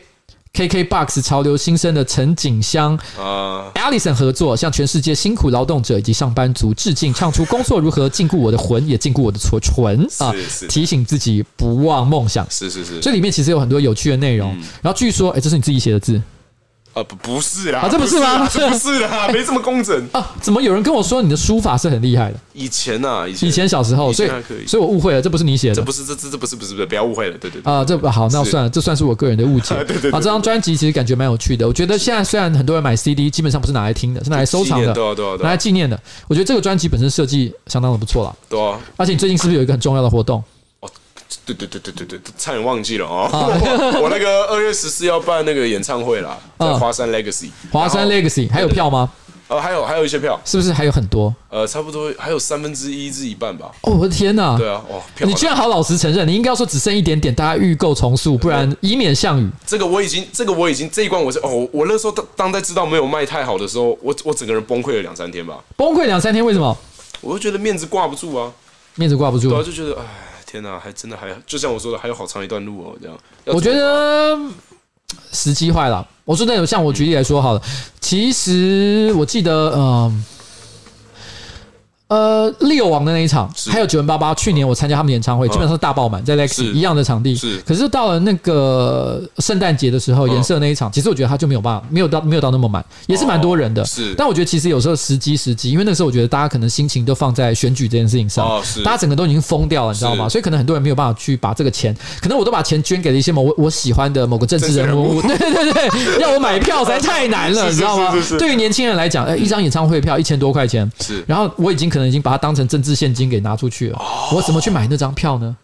KK Box 潮流新生的陈景香啊，Alison 合作，向全世界辛苦劳动者以及上班族致敬，唱出工作如何禁锢我的魂，也禁锢我的唇啊，提醒自己不忘梦想。是是是，这里面其实有很多有趣的内容。然后据说，哎，这是你自己写的字。啊不不是啦，啊这不是吗？这不是啦，没这么工整啊！怎么有人跟我说你的书法是很厉害的？以前呐，以前以前小时候，所以所以我误会了，这不是你写的，这不是这这这不是不是不是，不要误会了，对对啊，这好，那算了，这算是我个人的误解。对对啊，这张专辑其实感觉蛮有趣的，我觉得现在虽然很多人买 CD，基本上不是拿来听的，是拿来收藏的，拿来纪念的。我觉得这个专辑本身设计相当的不错了，对啊。而且你最近是不是有一个很重要的活动？对对对对对对，差点忘记了哦！我那个二月十四要办那个演唱会啦，在华山 Legacy。华山 Legacy 还有票吗？呃，还有还有一些票，是不是还有很多？呃，差不多还有三分之一至一半吧。哦，我的天哪！对啊，哦，你居然好老实承认，你应该要说只剩一点点，大家预购重塑，不然以免项羽。这个我已经，这个我已经这一关我是哦，我那时候当当在知道没有卖太好的时候，我我整个人崩溃了两三天吧。崩溃两三天，为什么？我就觉得面子挂不住啊，面子挂不住，对啊，就觉得哎。天哪，还真的还就像我说的，还有好长一段路哦。这样，我觉得时机坏了。我说那种，像我举例来说好了，其实我记得，嗯。呃，利友王的那一场，还有九零八八，去年我参加他们演唱会，基本上是大爆满，在 Lex 一样的场地。是，可是到了那个圣诞节的时候，颜色那一场，其实我觉得他就没有办法，没有到没有到那么满，也是蛮多人的。是，但我觉得其实有时候时机时机，因为那个时候我觉得大家可能心情都放在选举这件事情上，大家整个都已经疯掉了，你知道吗？所以可能很多人没有办法去把这个钱，可能我都把钱捐给了一些某我我喜欢的某个政治人物。对对对，要我买票实在太难了，你知道吗？对于年轻人来讲，呃，一张演唱会票一千多块钱，是，然后我已经可能已经把它当成政治现金给拿出去了，我怎么去买那张票呢？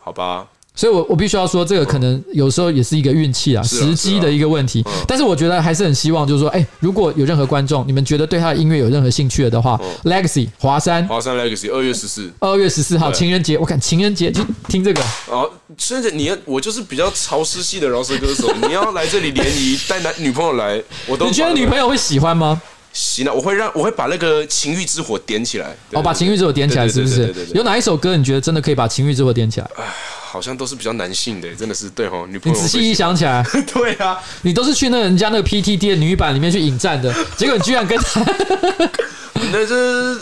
好吧，所以我我必须要说，这个可能有时候也是一个运气啊，时机的一个问题。但是我觉得还是很希望，就是说，哎，如果有任何观众，你们觉得对他的音乐有任何兴趣的话，Legacy 华山，华山 Legacy 二月十四，二月十四号情人节，我看情人节就听这个。啊。甚至你要我就是比较潮湿系的饶舌歌手，你要来这里联谊 带男女朋友来，我都你觉得女朋友会喜欢吗？行了，我会让我会把那个情欲之火点起来。哦，把情欲之火点起来是不是？有哪一首歌你觉得真的可以把情欲之火点起来？哎，好像都是比较男性的，真的是对哦。女朋友，你仔细一想起来，对啊，你都是去那人家那个 PTT 的女版里面去引战的，结果你居然跟他，那是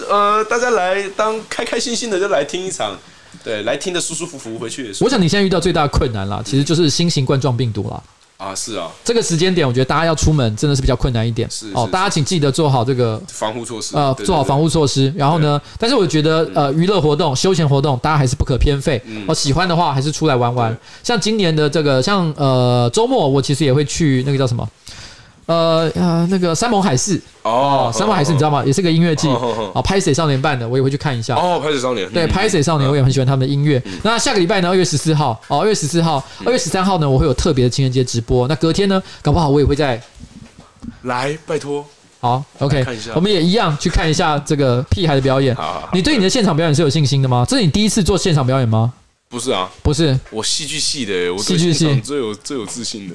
呃，大家来当开开心心的就来听一场，对，来听的舒舒服服回去。我想你现在遇到最大的困难啦，其实就是新型冠状病毒啦。啊，是啊，这个时间点，我觉得大家要出门真的是比较困难一点。是哦，大家请记得做好这个防护措施，呃，做好防护措施。然后呢，但是我觉得，呃，娱乐活动、休闲活动，大家还是不可偏废。哦，喜欢的话，还是出来玩玩。像今年的这个，像呃，周末我其实也会去那个叫什么？呃呃，那个山盟海誓哦，山盟海誓你知道吗？也是个音乐季哦，拍水少年办的，我也会去看一下哦。拍水少年对，拍水少年我也很喜欢他们的音乐。那下个礼拜呢，二月十四号哦，二月十四号，二月十三号呢，我会有特别的情人节直播。那隔天呢，搞不好我也会在来，拜托。好，OK，我们也一样去看一下这个屁孩的表演。你对你的现场表演是有信心的吗？这是你第一次做现场表演吗？不是啊，不是，我戏剧系的，我戏剧系最有最有自信的。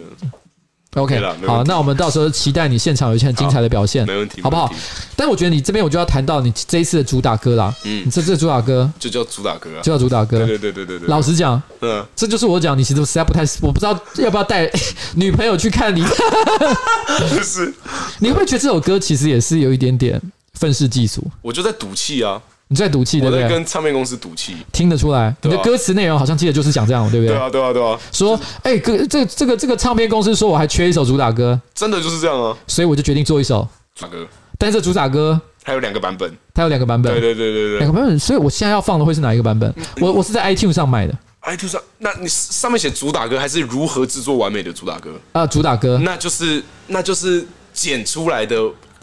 OK，好，那我们到时候期待你现场有一些很精彩的表现，好没问题好不好？但我觉得你这边我就要谈到你这一次的主打歌啦，嗯，你这这主打歌就叫主打歌啊。就叫主打歌，对对对对对对。老实讲，嗯，这就是我讲，你其实实在不太，我不知道要不要带 女朋友去看你。就是，你会觉得这首歌其实也是有一点点愤世嫉俗？我就在赌气啊，你在赌气，对我在不对？跟唱片公司赌气。听得出来，你对啊的歌词内容好像记得就是讲这样，对不对？对啊，对啊，对啊，说，哎，歌这这个这个唱片公司说我还缺一首主打歌，真的就是这样啊。所以我就决定做一首。主打歌但是这主打歌还有两个版本。它有两个版本，对对对对对。两个版本，所以我现在要放的会是哪一个版本？我我是在 iTunes 上买的 iTunes 上，那你上面写主打歌还是如何制作完美的主打歌？啊，主打歌。那就是那就是剪出来的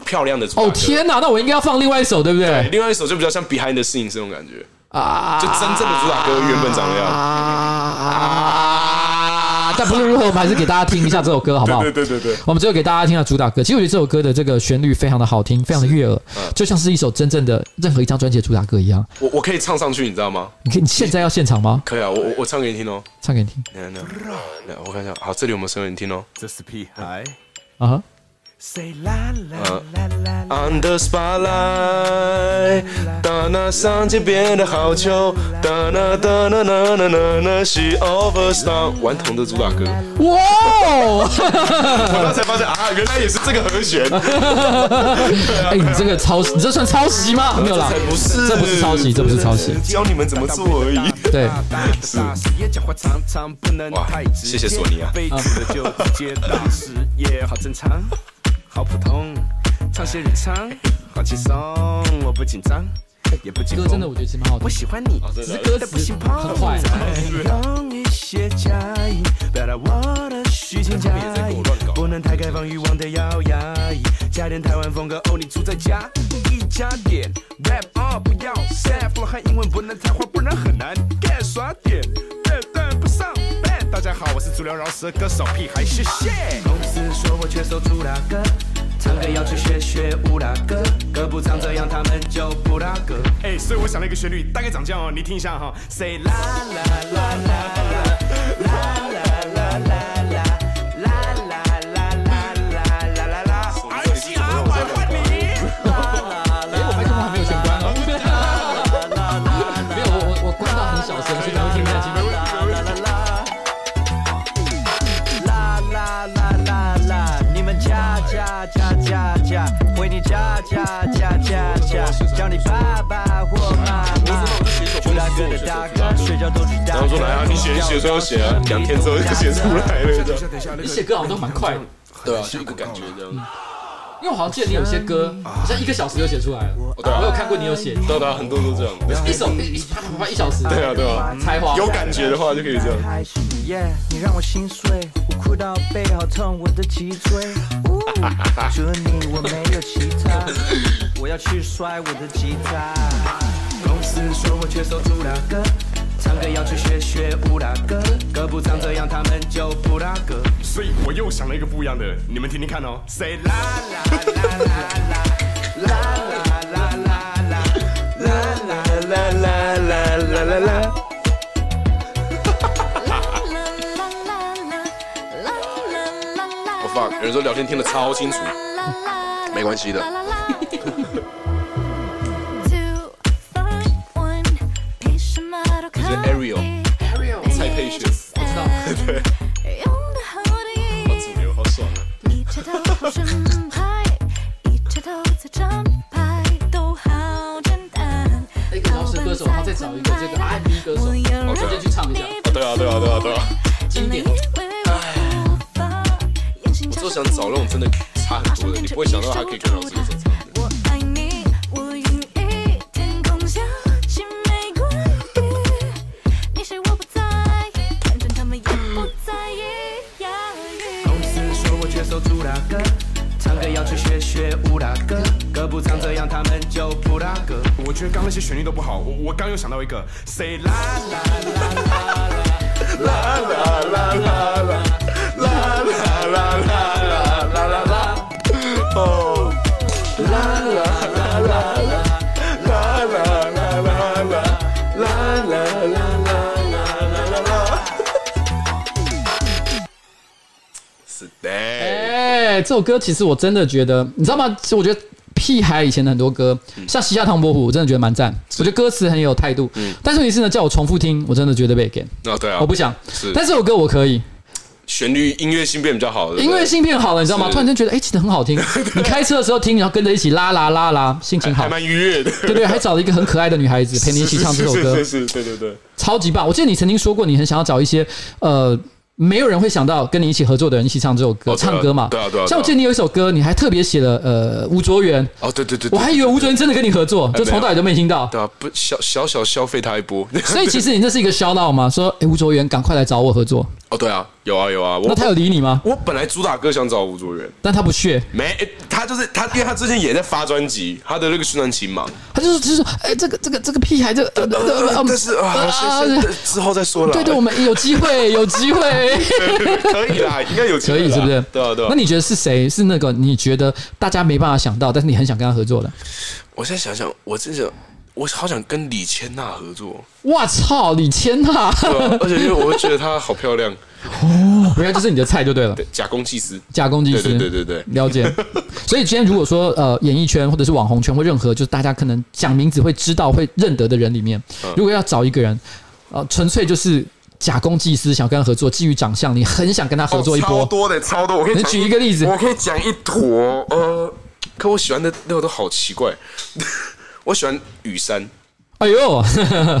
漂亮的主打歌。哦天哪，那我应该要放另外一首，对不对，对？另外一首就比较像 Behind the Scenes 这种感觉，啊，就真正的主打歌原本长那样。啊！但不论如何，我们还是给大家听一下这首歌，好不好？对对对对，我们最后给大家听下主打歌。其实我觉得这首歌的这个旋律非常的好听，非常的悦耳，就像是一首真正的任何一张专辑的主打歌一样。我我可以唱上去，你知道吗？你可以，你现在要现场吗？可以啊，我我我唱给你听哦。唱给你听来我看一下，好，这里有没有声给你听哦？这是屁孩。啊 On the spotlight，当那上街变得好球，当那当那那那那那是 overstar，顽童的主打歌，哇！哦！我刚才发现啊，原来也是这个和弦，哎，你这个抄袭，你这算抄袭吗？没有啦，不是，这不是抄袭，这不是抄袭。教你们怎么做而已。对，是。也讲话常常不能太直接谢谢索尼啊 好普通，唱些日常，好轻松，我不紧张，也不紧歌真的我觉得其实蛮好听我。喜欢你，只是歌词很坏。用一些假意表达我的虚情假意，不能太开放欲望的要压抑，加点台湾风格哦，你住在家一加点 rap 啊，不要 sad，不和英文不能太花，不然很难 get 耍点，好，我是主流饶舌歌手屁孩，谢谢。公司说我缺首主打歌，唱歌要去学学武打歌，歌不唱这样他们就不打歌。哎，所以我想了一个旋律，大概长这样哦，你听一下哈，say 啦啦啦啦啦然后说来啊，你写写说要写啊，两天之后就写出来了。你写歌好像都蛮快的，对啊，就一个感觉这样。因为我好像记得你有些歌好像一个小时就写出来了。对啊我有看过你有写对啊，很多都这样。一首一啪啪啪一小时。对啊，对啊，才华有感觉的话就可以这样。耶，你让我心碎，我哭到背好痛，我的脊椎。除了你，我没有其他。我要去摔我的吉他。公司说我缺少主打歌，唱歌要去学学武打歌，歌不唱这样他们就不打歌。所以我又想了一个不一样的，你们听听看哦。Say 啦啦啦啦啦啦啦啦啦啦啦啦啦啦啦啦。我 fuck，有人说聊天听得超清楚，没关系的。首歌其实我真的觉得，你知道吗？其实我觉得屁孩以前的很多歌，像《西夏唐伯虎》，我真的觉得蛮赞。我觉得歌词很有态度。但是问题是呢，叫我重复听，我真的觉得被给。哦，对啊，我不想。是，但这首歌我可以。旋律音乐性变比较好的，音乐性变好了，你知道吗？突然间觉得，哎，其实很好听。你开车的时候听，然后跟着一起拉拉拉拉，心情好，还蛮愉悦的。对对，还找了一个很可爱的女孩子陪你一起唱这首歌，是是，对对对，超级棒。我记得你曾经说过，你很想要找一些呃。没有人会想到跟你一起合作的人一起唱这首歌，唱歌嘛。对啊，对啊。像我记得你有一首歌，你还特别写了呃吴卓源。哦，对对对。我还以为吴卓源真的跟你合作，就从头到尾都没听到。对啊，不小小小消费他一波。所以其实你这是一个 shout out 嘛，说哎吴卓源赶快来找我合作。哦，对啊，有啊有啊。那他有理你吗？我本来主打歌想找吴卓源，但他不屑。没，他就是他，因为他之前也在发专辑，他的那个宣传期嘛。他就是就是说，哎，这个这个这个屁孩，这个呃但是啊，之后再说了。对对，我们有机会，有机会。可以啦，应该有可以，是不是？对啊，对啊。那你觉得是谁？是那个你觉得大家没办法想到，但是你很想跟他合作的？我现在想想，我真的，我好想跟李千娜合作。哇操，李千娜！而且因为我会觉得她好漂亮哦，原来就是你的菜就对了。假公济私，假公济私，对对对对，了解。所以今天如果说呃，演艺圈或者是网红圈或任何就是大家可能讲名字会知道会认得的人里面，如果要找一个人，呃，纯粹就是。假公济私，想跟他合作，基于长相，你很想跟他合作一波，超多的，超多。我可以举一个例子，我可以讲一坨。呃，可我喜欢的那个都好奇怪。我喜欢雨山。哎呦，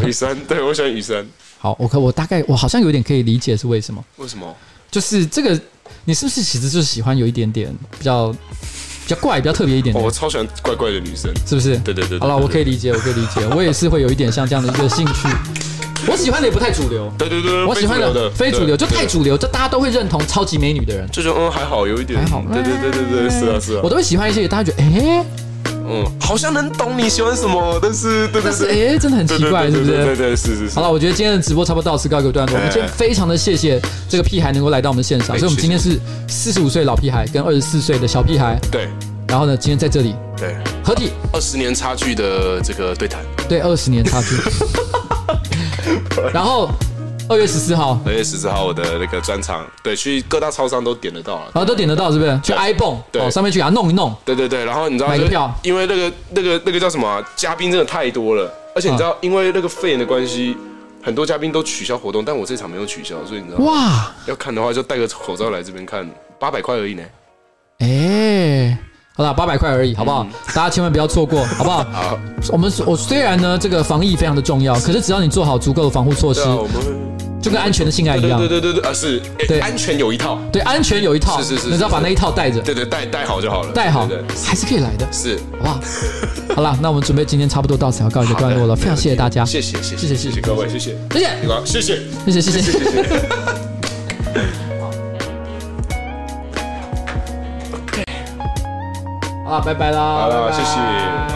雨山，对，我喜欢雨山。好，我可我大概我好像有点可以理解是为什么？为什么？就是这个，你是不是其实就是喜欢有一点点比较比较怪、比较特别一点点？我超喜欢怪怪的女生，是不是？对对对。好了，我可以理解，我可以理解，我也是会有一点像这样的一个兴趣。我喜欢的也不太主流，对对对，我喜欢的非主流就太主流，就大家都会认同超级美女的人，就说嗯还好有一点还好，对对对对对，是啊是啊，我都会喜欢一些大家觉得哎，嗯，好像能懂你喜欢什么，但是但是哎真的很奇怪，是不是？对对是是是。好了，我觉得今天的直播差不多到此告一个段落。我们今天非常的谢谢这个屁孩能够来到我们现场，所以我们今天是四十五岁老屁孩跟二十四岁的小屁孩，对。然后呢，今天在这里对合体二十年差距的这个对谈，对二十年差距。然后二月十四号，二月十四号我的那个专场，对，去各大超商都点得到了，然后都点得到，是不是？去 iPhone 对，上面去给他弄一弄，对对对。然后你知道买个票，因为那个那个那个叫什么嘉宾真的太多了，而且你知道，因为那个肺炎的关系，很多嘉宾都取消活动，但我这场没有取消，所以你知道哇，要看的话就戴个口罩来这边看，八百块而已呢。哎。好了，八百块而已，好不好？大家千万不要错过，好不好？好。我们我虽然呢，这个防疫非常的重要，可是只要你做好足够的防护措施，我们就跟安全的性爱一样。对对对对啊，是。对，安全有一套。对，安全有一套。是是是。你只要把那一套带着。对对，带带好就好了。带好，还是可以来的。是，好不好？好了，那我们准备今天差不多到此要告一个段落了。非常谢谢大家。谢谢谢谢谢谢谢谢各位，谢谢谢谢谢谢谢谢谢谢谢。好，拜拜啦！好了，谢谢。